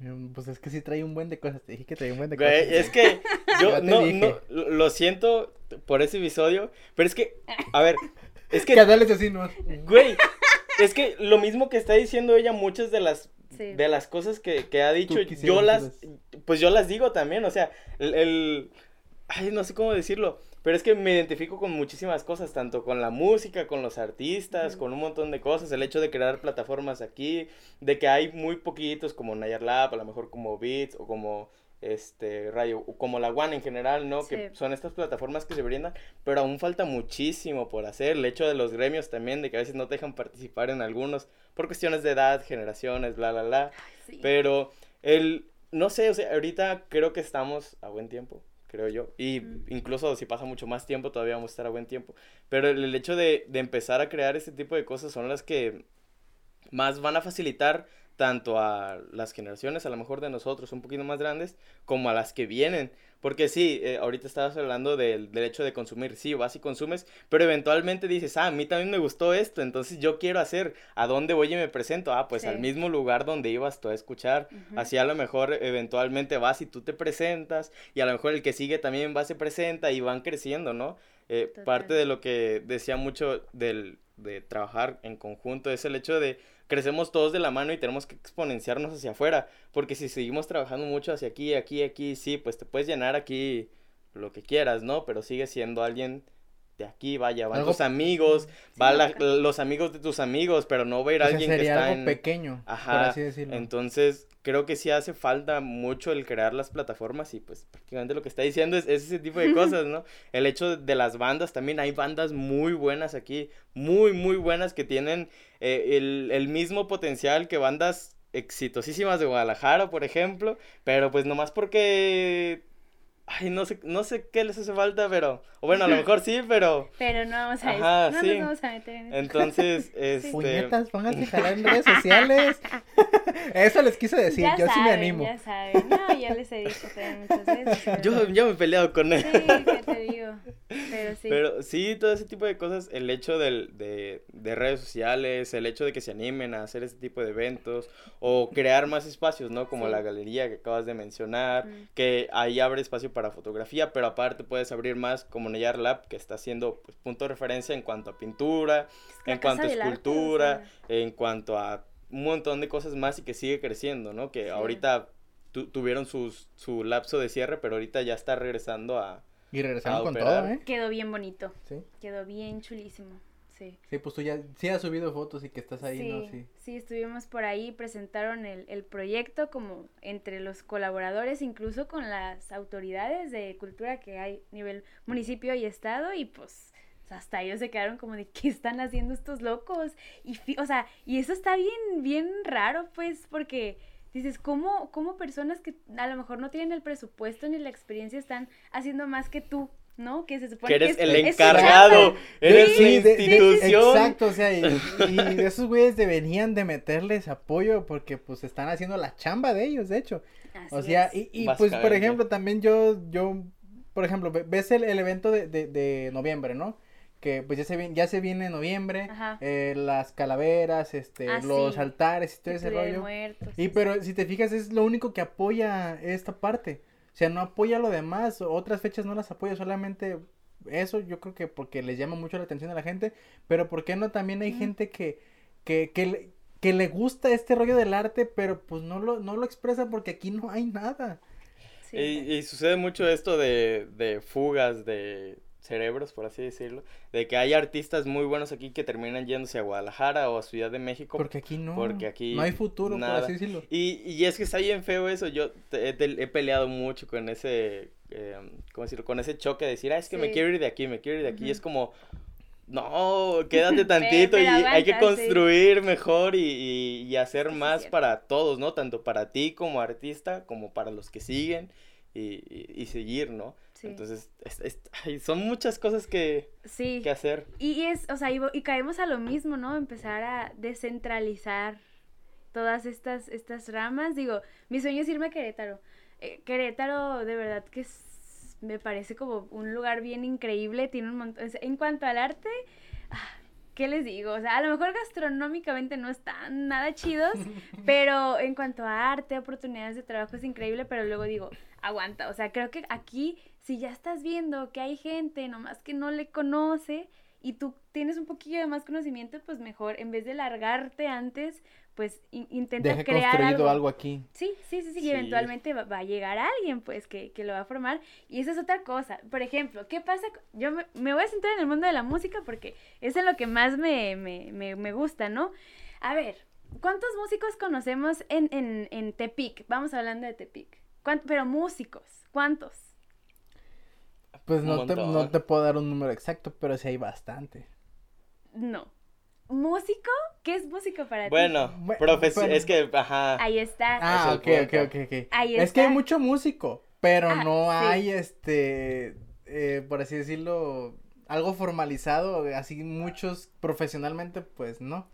Em, pues es que sí trae un buen de cosas, te dije que trae un buen de cosas. es que yo no, no, lo siento por ese episodio, pero es que, a ver, es que... Que así, ¿no? Güey, es que lo mismo que está diciendo ella, muchas de las de las cosas que, que ha dicho, yo las, pues yo las digo también, o sea, el, ay, no sé cómo decirlo, pero es que me identifico con muchísimas cosas, tanto con la música, con los artistas, con un montón de cosas, el hecho de crear plataformas aquí, de que hay muy poquitos como Nayar Lab, a lo mejor como Beats o como este, Radio, como la One en general, ¿no? Que son estas plataformas que se brindan, pero aún falta muchísimo por hacer. El hecho de los gremios también, de que a veces no te dejan participar en algunos por cuestiones de edad, generaciones, bla, bla, bla. Sí. Pero el, no sé, o sea, ahorita creo que estamos a buen tiempo, creo yo. Y Mm. incluso si pasa mucho más tiempo, todavía vamos a estar a buen tiempo. Pero el, el hecho de, de empezar a crear este tipo de cosas son las que más van a facilitar tanto a las generaciones, a lo mejor de nosotros, un poquito más grandes, como a las que vienen. Porque sí, eh, ahorita estabas hablando del, hecho de consumir. Sí, vas y consumes, pero eventualmente dices, ah, a mí también me gustó esto, entonces yo quiero hacer. ¿A dónde voy y me presento? Ah, pues Sí. al mismo lugar donde ibas tú a escuchar. Así a lo mejor eventualmente vas y tú te presentas, y a lo mejor el que sigue también va, se presenta y van creciendo, ¿no? Eh, parte de lo que decía mucho del, de trabajar en conjunto es el hecho de crecemos todos de la mano y tenemos que exponenciarnos hacia afuera, porque si seguimos trabajando mucho hacia aquí, aquí, aquí, sí, pues te puedes llenar aquí lo que quieras, ¿no? Pero sigues siendo alguien de aquí, vaya, van Algo- tus amigos, Sí, va la- local. los amigos de tus amigos, pero no va a ir O sea, alguien que está algo en... pequeño, Ajá, por así decirlo. Entonces, creo que sí hace falta mucho el crear las plataformas y pues prácticamente lo que está diciendo es, es ese tipo de cosas, ¿no? El hecho de las bandas, también hay bandas muy buenas aquí, muy, muy buenas que tienen eh, el, el mismo potencial que bandas exitosísimas de Guadalajara, por ejemplo, pero pues nomás porque... Ay, no sé, no sé qué les hace falta, pero... O bueno, a lo mejor sí, pero... Pero no vamos a Ajá, no sí. nos vamos a meter en eso. Entonces, este... Puñetas, pónganse a jalar en redes sociales. Eso les quise decir, ya yo sí me animo. Ya saben, no, ya les he dicho muchas veces. pero- Yo, yo me he peleado con él. Sí, ¿qué te digo? Pero sí. Pero sí, todo ese tipo de cosas, el hecho del, de, de redes sociales, el hecho de que se animen a hacer este tipo de eventos o crear más espacios, ¿no? Como Sí. la galería que acabas de mencionar, Mm. que ahí abre espacio para fotografía, pero aparte puedes abrir más como Nayar Lab, que está haciendo pues, punto de referencia en cuanto a pintura, en cuanto a arte, o escultura, sea, en cuanto a un montón de cosas más y que sigue creciendo, ¿no? Que Sí. ahorita tu- tuvieron sus, su lapso de cierre, pero ahorita ya está regresando a... Y regresaron a con todo, ¿eh? Quedó bien bonito. Sí. Quedó bien chulísimo. Sí. Sí, pues tú ya sí has subido fotos y que estás ahí, ¿no? Sí. sí, estuvimos por ahí, presentaron el, el proyecto como entre los colaboradores, incluso con las autoridades de cultura que hay nivel municipio y estado, y pues hasta ellos se quedaron como de qué están haciendo estos locos. Y o sea, y eso está bien, bien raro, pues, porque dices, ¿cómo, cómo personas que a lo mejor no tienen el presupuesto ni la experiencia están haciendo más que tú? ¿No? Que se supone Que eres es- el encargado, eres Sí, la de- de- institución. exacto, o sea, y, y esos güeyes deberían de meterles apoyo porque pues están haciendo la chamba de ellos, de hecho. O sea, es. y, y pues por ejemplo, también yo, yo, por ejemplo, ve- ves el, el evento de, de, de noviembre, ¿no? Que pues ya se viene, ya se viene noviembre, eh, las calaveras, este, Ah, los sí. altares y todo ese de rollo. Muertos, Y sí, pero si te fijas es lo único que apoya esta parte. O sea, no apoya lo demás, otras fechas no las apoya, solamente eso yo creo que porque les llama mucho la atención a la gente, pero ¿por qué no también hay gente que que que le, que le gusta este rollo del arte, pero pues no lo no lo expresa porque aquí no hay nada. sí. Y, y sucede mucho esto de, de fugas de cerebros, por así decirlo, de que hay artistas muy buenos aquí que terminan yéndose a Guadalajara o a Ciudad de México. Porque aquí no. porque aquí no hay futuro, nada. por así decirlo. Y, y es que está bien feo eso, yo te- he, te- he peleado mucho con ese, eh, ¿cómo decirlo? Con ese choque de decir, ah, es que me quiero ir de aquí, me quiero ir de aquí, y es como... No, quédate tantito pero y hay que sí. construir mejor y, y- y hacer Sí, más para todos, ¿no? Tanto para ti como artista, como para los que siguen y, y- y seguir, ¿no? Sí. Entonces, es- es- ay, son muchas cosas que, Sí. que hacer. Y es, o sea, y, y caemos a lo mismo, ¿no? Empezar a descentralizar todas estas, estas ramas. Digo, mi sueño es irme a Querétaro. Eh, Querétaro, de verdad que es- me parece como un lugar bien increíble. Tiene un montón. En cuanto al arte, ah, ¿qué les digo? O sea, a lo mejor gastronómicamente no están nada chidos, pero en cuanto a arte, oportunidades de trabajo es increíble, pero luego digo, aguanta. O sea, creo que aquí, si ya estás viendo que hay gente nomás que no le conoce y tú tienes un poquillo de más conocimiento, pues mejor, en vez de largarte antes, pues in- intenta Deje crear construido algo. algo aquí. Sí, sí, sí, sí, y eventualmente va, va a llegar alguien, pues, que, que lo va a formar. Y esa es otra cosa. Por ejemplo, ¿qué pasa? con- Yo me, me voy a centrar en el mundo de la música porque es en lo que más me, me, me, me gusta, ¿no? A ver, ¿cuántos músicos conocemos en, en, en Tepic? Vamos hablando de Tepic. ¿Cuánto- pero músicos, ¿cuántos? Pues no te, no te puedo dar un número exacto, pero sí hay bastante. No. ¿Músico? ¿Qué es músico para ti? Bueno, Bu- profes- bueno. es que, ajá. Ahí está. Ah, ok, ok, ok, ok. Ahí Es que hay mucho músico, pero Ah, no sí. hay, este, eh, por así decirlo, algo formalizado, así muchos profesionalmente, pues no.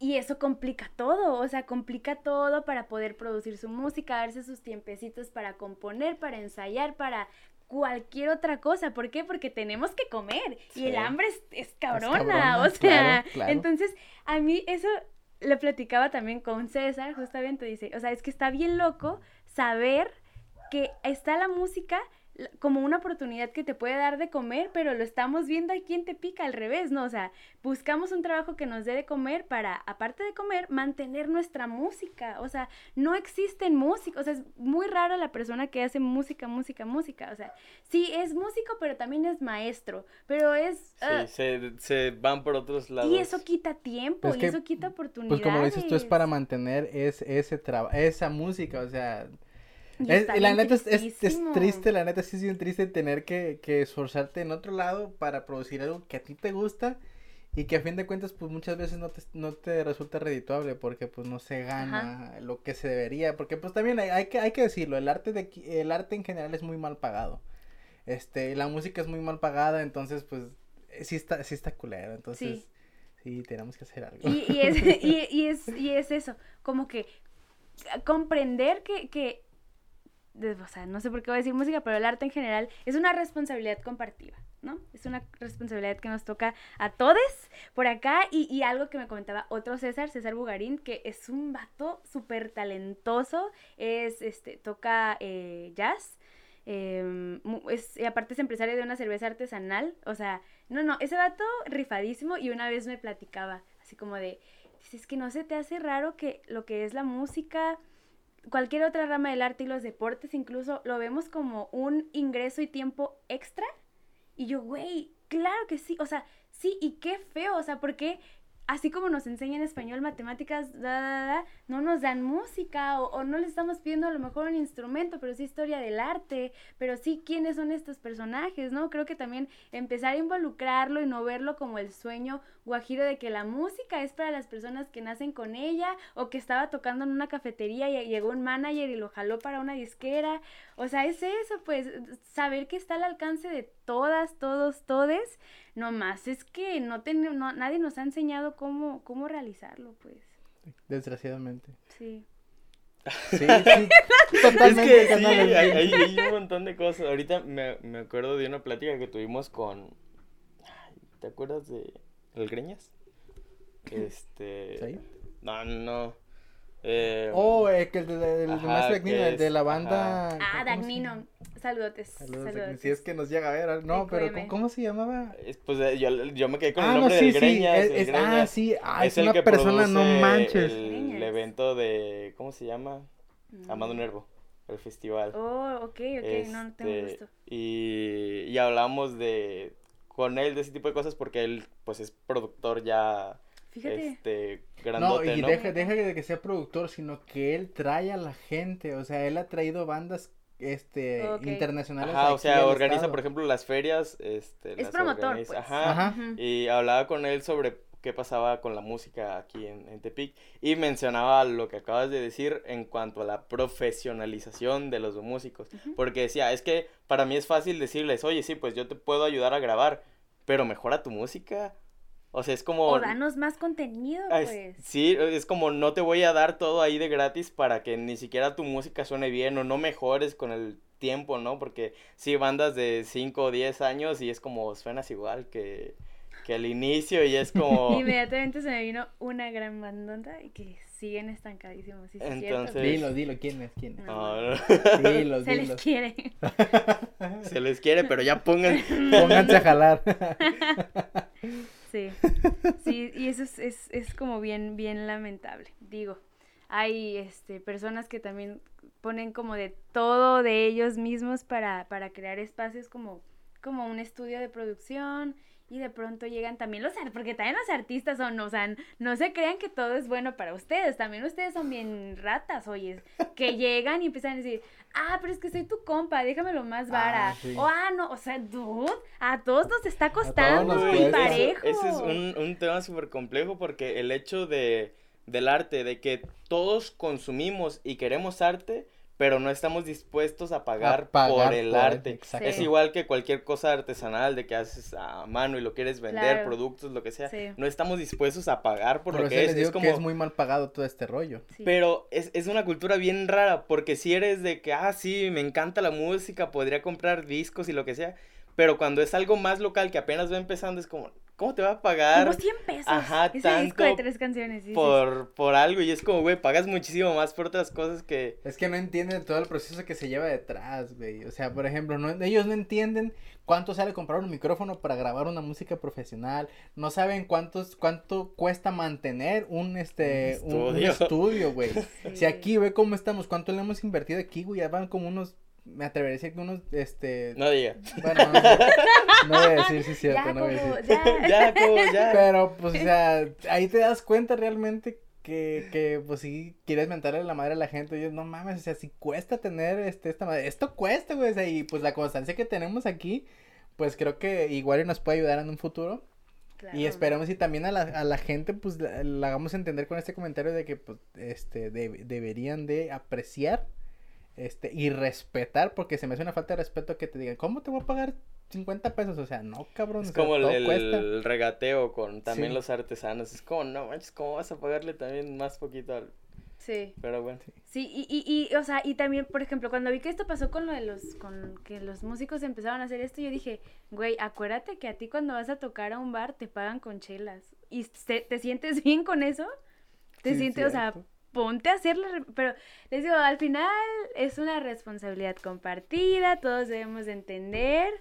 Y eso complica todo, o sea, complica todo para poder producir su música, darse sus tiempecitos para componer, para ensayar, para cualquier otra cosa. ¿Por qué? Porque tenemos que comer y el hambre es, es cabrona, cabrona, o sea, claro, claro. entonces a mí eso lo platicaba también con César, justamente dice, o sea, es que está bien loco saber que está la música como una oportunidad que te puede dar de comer, pero lo estamos viendo aquí en Tepica al revés, ¿no? O sea, buscamos un trabajo que nos dé de comer para, aparte de comer, mantener nuestra música. O sea, no existen músicos. O sea, es muy raro la persona que hace música, música, música. O sea, sí es músico, pero también es maestro. Pero es... ah, Sí, se, se van por otros lados. y eso quita tiempo, Es y que, eso quita oportunidades. Pues como lo dices tú, es para mantener es, ese trabajo, esa música, o sea, es- la neta es, es- es triste, la neta sí es bien triste tener que, que esforzarte en otro lado para producir algo que a ti te gusta y que a fin de cuentas pues muchas veces no te, no te resulta redituable porque pues no se gana lo que se debería, porque pues también hay, hay que, hay que decirlo, el arte de el arte en general es muy mal pagado, este, la música es muy mal pagada, entonces pues eh, sí está, sí está culero, entonces sí, tenemos que hacer algo. Y, y es, y, y es, y es eso, como que comprender que, que o sea, no sé por qué voy a decir música, pero el arte en general es una responsabilidad compartida, ¿no? Es una responsabilidad que nos toca a todos por acá y, y algo que me comentaba otro César, César Bugarín, que es un vato súper talentoso, es, este, toca eh, jazz, em, es, aparte es empresario de una cerveza artesanal, o sea, no, no, ese vato rifadísimo y una vez me platicaba, así como de, es que no se te hace raro que lo que es la música, cualquier otra rama del arte y los deportes incluso, lo vemos como un ingreso y tiempo extra. Y yo, güey, claro que sí, o sea, sí, y qué feo, o sea, porque así como nos enseñan español, matemáticas, da, da, da, no nos dan música o, no les estamos pidiendo a lo mejor un instrumento, pero sí historia del arte, pero sí quiénes son estos personajes, ¿no? Creo que también empezar a involucrarlo y no verlo como el sueño guajiro de que la música es para las personas que nacen con ella o que estaba tocando en una cafetería y llegó un manager y lo jaló para una disquera. O sea, es eso, pues, saber que está al alcance de todas, todos, todes. No más, es que no, ten- no nadie nos ha enseñado cómo, cómo realizarlo, pues. Desgraciadamente. Sí. Sí, sí, Es totalmente. que sí, carnal, hay, hay- hay un montón de cosas. Ahorita me, me acuerdo de una plática que tuvimos con... ¿Te acuerdas de El Greñas? Este... ¿Sí? No, no. Eh, Oh, eh, que el de, el de Ajá, Maestro Dagnino, el de es- la banda. Ah, ¿cómo se Dagnino. Saludotes. Saludos, saludotes. Si es que nos llega a ver. No, pero. ¿cómo, cómo se llamaba? es- pues eh, yo, yo me quedé con el ah, no, nombre sí, del sí. Greñas. es- el es- ah, Greñas. sí. Ah, es, el una que persona, no manches. El, Greñas. evento de... ¿Cómo se llama? Mm. Amado Nervo. El festival. Oh, ok, ok, no, no tengo Este, gusto. Y, y hablamos de con él de ese tipo de cosas porque él pues es productor ya Fíjate. este No, grandote, y ¿no? deja, deja de que sea productor, sino que él trae a la gente. O sea, él ha traído bandas este internacionales. Ajá, o sea, organiza estado. por ejemplo las ferias, este Es las promotor, organiza- pues. Ajá. Y hablaba con él sobre qué pasaba con la música aquí en, en Tepic y mencionaba lo que acabas de decir en cuanto a la profesionalización de los músicos, porque decía, es que para mí es fácil decirles, oye, sí, pues yo te puedo ayudar a grabar, pero mejora tu música. O sea, es como... O danos más contenido, Ah, es- pues. sí, es como no te voy a dar todo ahí de gratis para que ni siquiera tu música suene bien o no mejores con el tiempo, ¿no? Porque sí, bandas de 5 o 10 años y es como suenas igual que, que al inicio y es como... Inmediatamente se me vino una gran bandota y que siguen estancadísimos. Sí, sí, es cierto, Entonces-. Dilo, dilo, ¿quién es? ¿Quién es? No, no, Dilo, Se dilo. les quiere. se les quiere, pero ya pongan... Pónganse a jalar. Sí. Sí, y eso es, es, es como bien, bien lamentable. Digo, hay este, personas que también ponen como de todo de ellos mismos para, para crear espacios como, como un estudio de producción y de pronto llegan también los artistas, porque también los artistas son, o sea, no se crean que todo es bueno para ustedes, también ustedes son bien ratas, oye, que llegan y empiezan a decir, ah, pero es que soy tu compa, déjamelo más vara, Ah, sí. o ah, no, o sea, dude, a todos nos está costando, nos y cuesta. parejo. Ese es un, un tema súper complejo porque el hecho de, del arte, de que todos consumimos y queremos arte, pero no estamos dispuestos a pagar, A pagar por el por- arte. exacto. Es igual que cualquier cosa artesanal de que haces a mano y lo quieres vender, Claro. productos, lo que sea. Sí. No estamos dispuestos a pagar por, Por lo que es. digo Es como... que es muy mal pagado todo este rollo. Sí. Pero es, es una cultura bien rara, porque si eres de que, ah, sí, me encanta la música, podría comprar discos y lo que sea, pero cuando es algo más local que apenas va empezando, es como, ¿cómo te va a pagar Como 100 pesos. Ajá, ese disco de tanto tres canciones. por, por algo? Y es como, güey, pagas muchísimo más por otras cosas que... Es que no entienden todo el proceso que se lleva detrás, güey. O sea, por ejemplo, no, ellos no entienden cuánto sale comprar un micrófono para grabar una música profesional. No saben cuántos, cuánto cuesta mantener un, este, Un estudio. estudio, güey. sí. Si aquí ve cómo estamos, cuánto le hemos invertido aquí, güey, ya van como unos, me atrevería a decir que unos, este, No diga. bueno, no, sé. no voy a decir si es cierto, Ya, no voy a como, decir. ya. ya, como, ya. Pero, pues, o sea, ahí te das cuenta realmente que, que pues, sí quieres mentarle la madre a la gente. Oye, no mames, o sea, si cuesta tener este, esta madre. Esto cuesta, güey, o sea, y pues la constancia que tenemos aquí, pues creo que igual nos puede ayudar en un futuro. Claro. Y esperemos y también a la, a la gente, pues, la, la hagamos entender con este comentario de que, pues, este, de- deberían de apreciar, este, y respetar, porque se me hace una falta de respeto que te digan, ¿cómo te voy a pagar 50 pesos? O sea, no, cabrón, Es o sea, como el, todo el cuesta. regateo con también Sí. los artesanos. Es como, no manches, ¿cómo vas a pagarle también más poquito al... Sí. Pero bueno. Sí, y, y, y, o sea, y también, por ejemplo, cuando vi que esto pasó con lo de los, con que los músicos empezaron a hacer esto, yo dije, güey, acuérdate que a ti cuando vas a tocar a un bar te pagan con chelas. ¿Y te, te sientes bien con eso? Te Sí, sientes, o sea, cierto. Ponte a hacerlo, pero les digo, al final es una responsabilidad compartida, todos debemos de entender.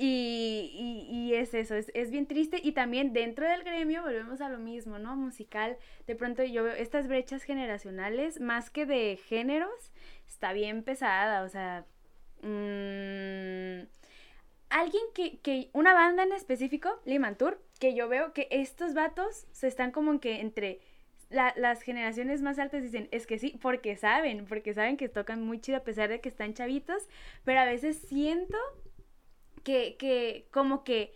Y, y, y es eso, es, es bien triste. Y también dentro del gremio volvemos a lo mismo, ¿no? Musical. De pronto yo veo estas brechas generacionales, más que de géneros, está bien pesada. O sea, mm, alguien que, que, una banda en específico, Liman Tour, que yo veo que estos vatos se están como que entre la- las generaciones más altas dicen, es que sí, porque saben, porque saben que tocan muy chido a pesar de que están chavitos, pero a veces siento que, que como que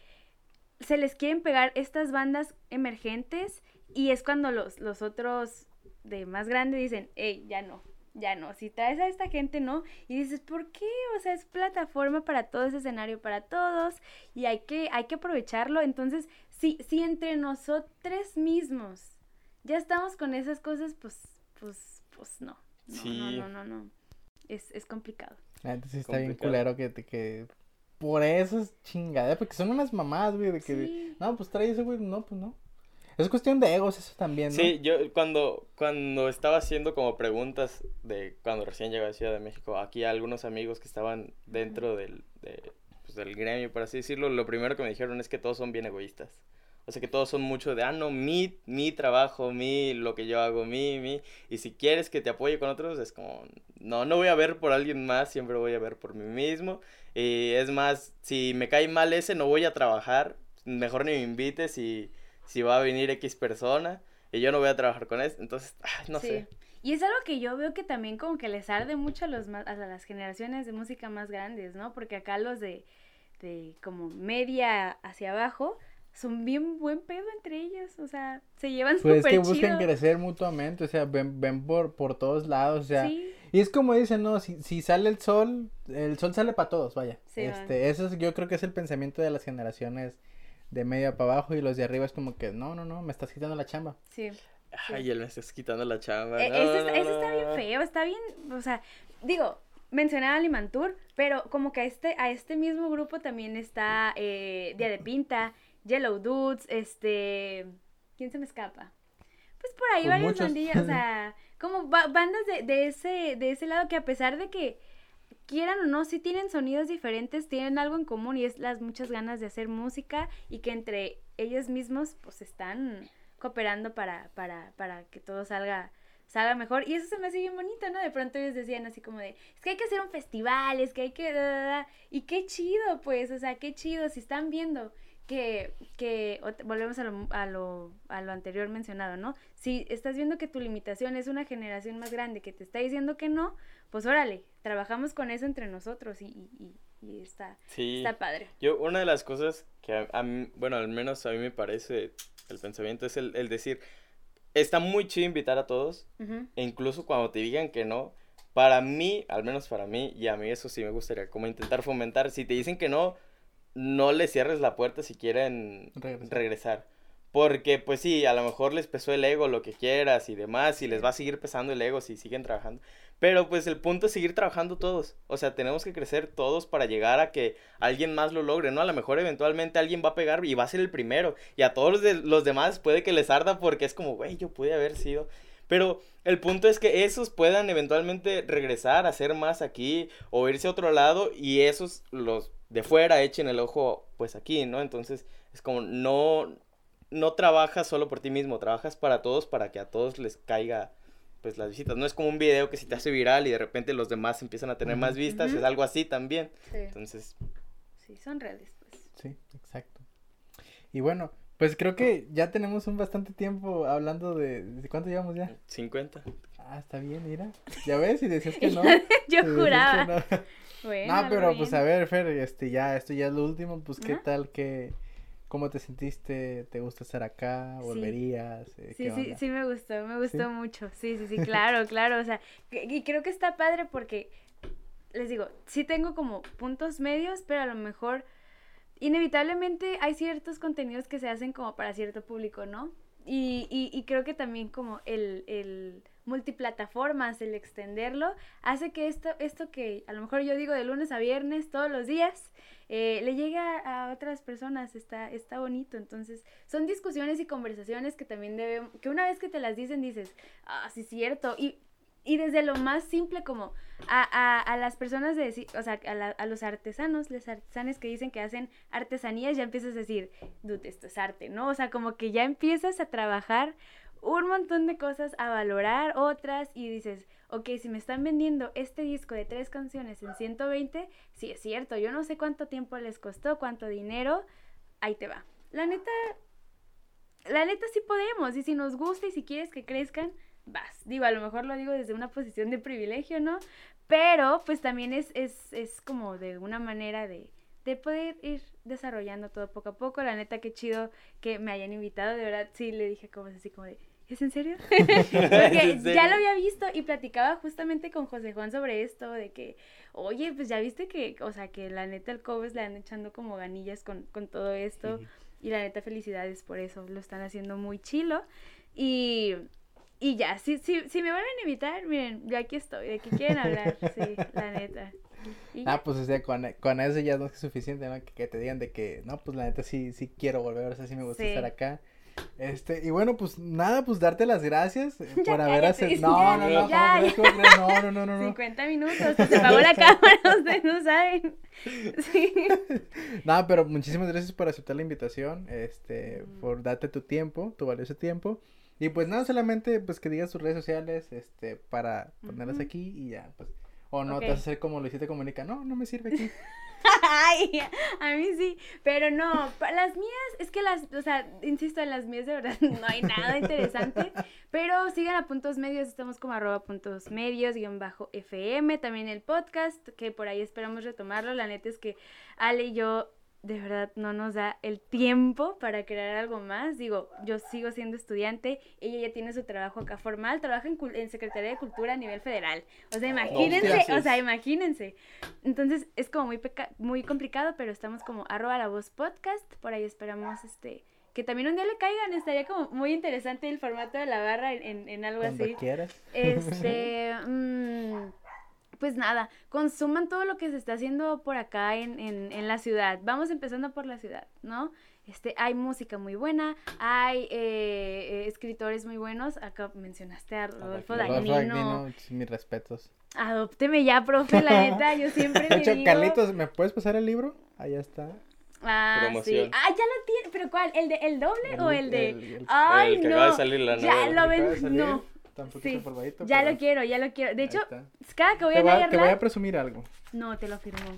se les quieren pegar estas bandas emergentes y es cuando los, los otros de más grande dicen, hey, ya no, ya no, si traes a esta gente no, y dices, ¿por qué? O sea, es plataforma para todo ese escenario, para todos, y hay que, hay que aprovecharlo, entonces, si, si entre nosotros mismos ya estamos con esas cosas, pues, pues, pues no, no, Sí. no, no, no, no, es, es complicado. La sí está bien culero que, te- que por eso es chingada, porque son unas mamadas, güey, de que, Sí. no, pues trae ese, güey, no, pues no. Es cuestión de egos eso también, ¿no? Sí, yo cuando, cuando estaba haciendo como preguntas de cuando recién llegué a Ciudad de México, aquí a algunos amigos que estaban dentro del, de, pues, del gremio, por así decirlo, lo primero que me dijeron es que todos son bien egoístas. O sea que todos son mucho de, ah, no, mi, mi trabajo, mi, lo que yo hago, mi, mi. Y si quieres que te apoye con otros, es como, no, no voy a ver por alguien más, siempre voy a ver por mí mismo. Y es más, si me cae mal ese, no voy a trabajar. Mejor ni me invites si, si va a venir X persona. Y yo no voy a trabajar con él. Entonces, no Sí. sé. Y es algo que yo veo que también como que les arde mucho a, los más, a las generaciones de música más grandes, ¿no? Porque acá los de, de como media hacia abajo son bien buen pedo entre ellos, o sea, se llevan Pues es súper que buscan chido. crecer mutuamente, o sea, ven, ven por, por todos lados, o sea, Sí, y es como dicen, no, si, si sale el sol, el sol sale para todos, vaya. Sí, va. este, eso es, yo creo que es el pensamiento de las generaciones de medio para abajo y los de arriba es como que, no, no, no, me estás quitando la chamba. sí. Ay, él me estás quitando la chamba. Eh, No, eso, no, está- eso está bien feo, está bien, o sea, digo, mencionaba a Limantur, pero como que a este, a este mismo grupo también está eh, Día de Pinta, Yellow Dudes, este, ¿quién se me escapa? Pues por ahí varias muchos. bandillas, o sea, como ba- bandas de, de ese, de ese lado que a pesar de que quieran o no, sí tienen sonidos diferentes, tienen algo en común y es las muchas ganas de hacer música y que entre ellos mismos pues están cooperando para, para, para que todo salga, salga mejor. Y eso se me hace bien bonito, ¿no? De pronto ellos decían así como de, es que hay que hacer un festival, es que hay que... da, da, da". Y qué chido, pues, o sea, qué chido, si están viendo que, que volvemos a lo, a, lo, a lo anterior mencionado, ¿no? Si estás viendo que tu limitación es una generación más grande que te está diciendo que no, pues órale, trabajamos con eso entre nosotros y, y, y- está, Sí. está padre. Yo, una de las cosas que a, a mí, bueno, al menos a mí me parece el pensamiento es el, el decir, está muy chido invitar a todos, e incluso cuando te digan que no, para mí, al menos para mí, y a mí eso sí me gustaría como intentar fomentar, si te dicen que no, no les cierres la puerta si quieren Regresar. regresar. Porque pues sí, a lo mejor les pesó el ego, lo que quieras y demás, y les va a seguir pesando el ego si siguen trabajando. Pero pues el punto es seguir trabajando todos. O sea, tenemos que crecer todos para llegar a que alguien más lo logre, ¿no? A lo mejor eventualmente alguien va a pegar y va a ser el primero. Y a todos los, de- los demás puede que les arda porque es como, güey, yo pude haber sido. Pero el punto es que esos puedan eventualmente regresar, hacer más aquí o irse a otro lado y esos, los de fuera, echen el ojo pues aquí, ¿no? Entonces es como no, no trabajas solo por ti mismo, trabajas para todos para que a todos les caiga pues las visitas. No es como un video que si te hace viral y de repente los demás empiezan a tener más vistas, es algo así también. Sí, Entonces, sí, son redes, pues. Sí, exacto. Y bueno, pues creo que ya tenemos un bastante tiempo hablando de... ¿de ¿Cuánto llevamos ya? 50. Ah, está bien, mira. Ya ves, y decías que no. Yo que juraba. no. Bueno, No, pero pues a ver, Fer, este ya, esto ya es lo último, pues qué Ajá. tal que, cómo te sentiste, te gusta estar acá, volverías, Eh, Sí, ¿qué sí, sí me gustó, me gustó ¿Sí? mucho. Sí, sí, sí, claro, claro. O sea, y creo que está padre porque, les digo, sí tengo como puntos medios, pero a lo mejor, inevitablemente hay ciertos contenidos que se hacen como para cierto público, ¿no? Y, y, y creo que también como el, el multiplataformas, el extenderlo, hace que esto, esto que a lo mejor yo digo de lunes a viernes todos los días, eh, le llegue a, otras personas, está, está bonito. Entonces, son discusiones y conversaciones que también debemos, que una vez que te las dicen dices, ah, sí, cierto. Y, y desde lo más simple como a, a, a las personas de decir, o sea, a, a los artesanos, los artesanes que dicen que hacen artesanías, ya empiezas a decir, dude, esto es arte, ¿no? O sea, como que ya empiezas a trabajar un montón de cosas, a valorar otras y dices, ok, si me están vendiendo este disco de tres canciones en 120, sí es cierto, yo no sé cuánto tiempo les costó, cuánto dinero, ahí te va. La neta, la neta sí podemos, y si nos gusta y si quieres que crezcan, vas. Digo, a lo mejor lo digo desde una posición de privilegio, ¿no? Pero pues también es, es, es como de una manera de, de poder ir desarrollando todo poco a poco. La neta, qué chido que me hayan invitado, de verdad, sí le dije como así como de... ¿Es en serio? Porque ¿En serio? ya lo había visto y platicaba justamente con José Juan sobre esto, de que, oye, pues ya viste que, o sea, que la neta el Cobes le han echando como ganillas con, con todo esto. Sí. Y la neta, felicidades por eso. Lo están haciendo muy chilo. Y, y ya, si, si, si me van a invitar, miren, yo aquí estoy. ¿De qué quieren hablar? Sí, la neta. Ah, pues o sea, con, con eso ya no es suficiente, ¿no? Que, que te digan de que, no, pues la neta sí, sí quiero volver, o sea, sí me gusta Sí. estar acá. Este, y bueno, pues nada, pues darte las gracias eh, por haber aceptado. No, no, no. No, no, no, no, no. 50 minutos, se apagó la cámara, ustedes no saben. Sí. Nada, pero muchísimas gracias por aceptar la invitación, este, por darte tu tiempo, tu valioso tiempo. Y pues nada, solamente pues que digas tus redes sociales, este, para ponerlas aquí y ya, pues. O no te vas a hacer como Luisita Comunica, no, no me sirve aquí. Ay, a mí sí, pero no, las mías, es que las, o sea, insisto, en las mías de verdad no hay nada interesante, pero sigan a puntos medios, estamos como arroba puntos medios, guion bajo FM, también el podcast, que por ahí esperamos retomarlo, la neta es que Ale y yo de verdad no nos da el tiempo para crear algo más, digo, yo sigo siendo estudiante, ella ya tiene su trabajo acá formal, trabaja en, cul- en Secretaría de Cultura a nivel federal, o sea, imagínense, o sea, imagínense. Entonces es como muy, peca- muy complicado, pero estamos como arroba la voz podcast. Por ahí esperamos este que también un día le caigan. Estaría como muy interesante el formato de la barra en, en- en algo Cuando así. quieras. Este, mm, pues nada, consuman todo lo que se está haciendo por acá en, en, en la ciudad. Vamos empezando por la ciudad, ¿no? Este, hay música muy buena, hay eh, eh, escritores muy buenos. Acá mencionaste a Rodolfo Rodolfo Dagnino. Mis respetos. Adópteme ya, profe, la neta, yo siempre De le hecho, digo... Carlitos, ¿me puedes pasar el libro? Ahí está. Ah, sí. Promoción. Ah, ya lo tiene. ¿Pero cuál? ¿El de el doble o el de.? el- el- Ay, El que no. acaba de salir la ya lo ven. No. Está un poquito Sí. Ya pero lo quiero, ya lo quiero. De hecho, está. cada que voy te, a voy a, te voy a presumir algo. No, te lo firmó.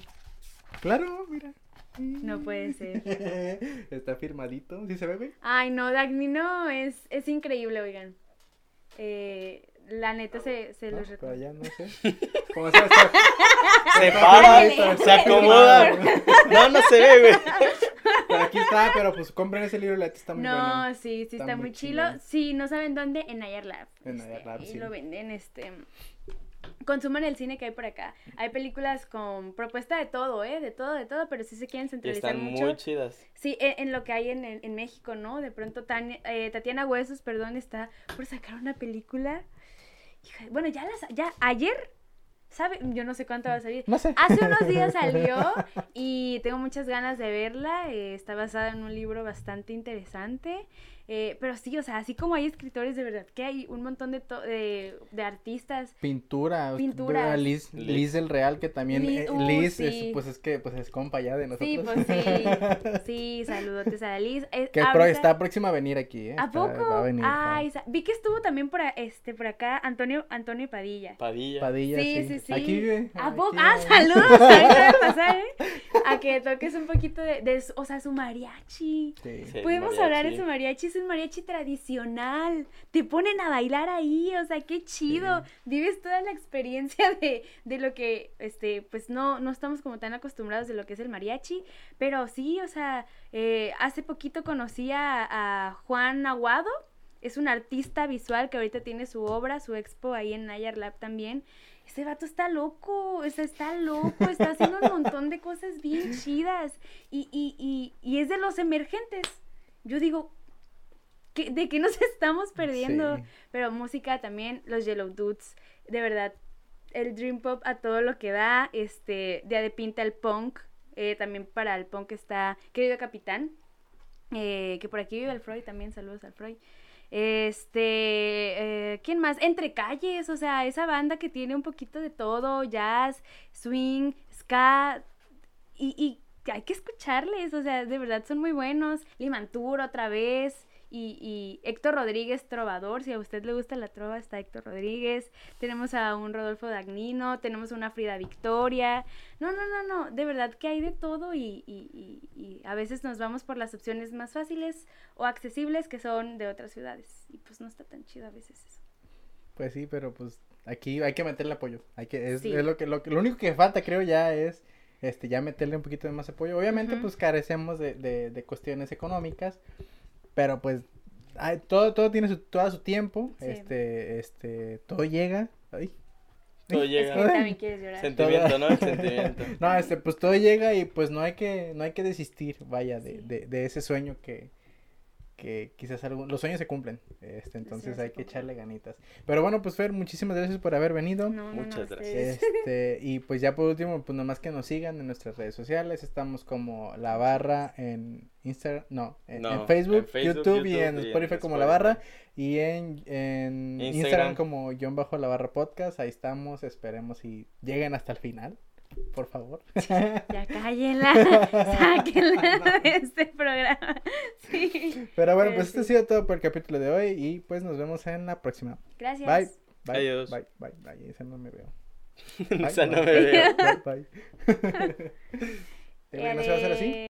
Claro, mira. No puede ser. Está firmadito. ¿Sí se ve, güey? Ay, no, Dagnino es, es increíble, oigan. Eh, la neta se, se No, los pero recomiendo. allá no sé. ¿Cómo se? Se Está para, firmadito, se acomoda. No, no se ve, güey. Pero aquí está, pero pues compren ese libro, la está muy No, bueno. sí, sí, Está está, muy muy chilo. chingón. Sí, no saben dónde, en Ayar Lab. En Este, Ayar Lab, ahí sí. lo venden, este... Consuman el cine que hay por acá. Hay películas con propuesta de todo, ¿eh? De todo, de todo, pero sí se quieren Y centralizar están mucho. muy chidas. Sí, en, en lo que hay en, en- en México, ¿no? De pronto Tania- eh, Tatiana Huesos, perdón, está por sacar una película. Hija, bueno, ya las, ya ayer, ¿sabe? Yo no sé cuánto va a salir. No sé. Hace unos días salió y tengo muchas ganas de verla. eh, está basada en un libro bastante interesante. Eh, pero sí, o sea, así como hay escritores, de verdad que hay un montón de, to- de, de artistas. Pintura. usted Pinturas. ve a Liz, Liz. Del Real, que también. Liz, eh, uh, Liz, sí. es, pues es que pues es compa ya de nosotros. Sí, pues sí. Sí, saludotes a Liz. Eh, que ahorita- está próxima a venir aquí, ¿eh? ¿A Está- poco? Va a venir. Ay, sa- vi que estuvo también por, este, por acá Antonio, Antonio Padilla. Padilla. Padilla, Sí, sí. sí, sí. Aquí vive. ¿A aquí poco? Ah, saludos. Ahorita a pasar, ¿eh? A que toques un poquito de, o sea, su mariachi. Sí. Sí. Podemos mariachi. hablar de su mariachi, es un mariachi tradicional. Te ponen a bailar ahí, o sea, qué chido. Vives toda la experiencia de, de lo que, este, pues no, no estamos como tan acostumbrados de lo que es el mariachi. Pero sí, o sea, eh, hace poquito conocí a, a Juan Aguado. Es un artista visual que ahorita tiene su obra, su expo ahí en Nayar Lab también. Ese vato está loco, o sea, está loco, está haciendo un montón de cosas bien chidas. Y, y, y, y es de los emergentes. Yo digo, ¿qué- ¿de qué nos estamos perdiendo? Sí. Pero música también, los Yellow Dudes, de verdad, el Dream Pop a todo lo que da, este, de de pinta el punk, eh, también para el punk está Querido Capitán, eh, que por aquí vive el Freud también, saludos al Freud. Este, eh, ¿quién más? Entre calles, o sea, esa banda que tiene un poquito de todo, jazz, swing, ska, y, y hay que escucharles, o sea, de verdad son muy buenos. Limantur otra vez. Y, y Héctor Rodríguez, trovador, si a usted le gusta la trova, está Héctor Rodríguez. Tenemos a un Rodolfo Dagnino, tenemos una Frida Victoria. No, no, no, no, de verdad que hay de todo y, y- y- y a veces nos vamos por las opciones más fáciles o accesibles que son de otras ciudades. Y pues no está tan chido a veces eso. Pues sí, pero pues aquí hay que meterle apoyo. Hay que, es, Sí. es lo que, lo que, lo único que falta creo ya es este ya meterle un poquito de más apoyo. Obviamente pues carecemos de, de, de cuestiones económicas, pero pues hay- todo, todo tiene su, todo su tiempo, Sí. este, este, todo llega. Ay. Todo Es que llega. también quieres llorar. Sentimiento, ¿no? El sentimiento. No, este, pues todo llega y pues no hay que, no hay que desistir, vaya, de, Sí. de, de ese sueño que, que quizás algún, los sueños se cumplen, este, entonces hay que cumplen. echarle ganitas. Pero bueno, pues Fer, muchísimas gracias por haber venido. No, no, no, Muchas ustedes. Este, y pues ya por último, pues nomás que nos sigan en nuestras redes sociales. Estamos como La Barra en Instagram, no, en, No, en Facebook, en Facebook, YouTube, y en y en Spotify como La. Barra. Y en, en Instagram. Instagram. como guion bajo La Barra Podcast. Ahí estamos, esperemos y lleguen hasta el final, por favor. Ya cállenla, sáquenla de este programa. Sí. Pero bueno, Pero pues esto ha sí. sido todo por el capítulo de hoy y pues nos vemos en la próxima. Gracias. Bye. Bye. Adiós. Bye, bye, bye. Esa no me veo. O sea, no bye. me veo. Bye, bye. Eh, güey, ¿No se va a hacer así?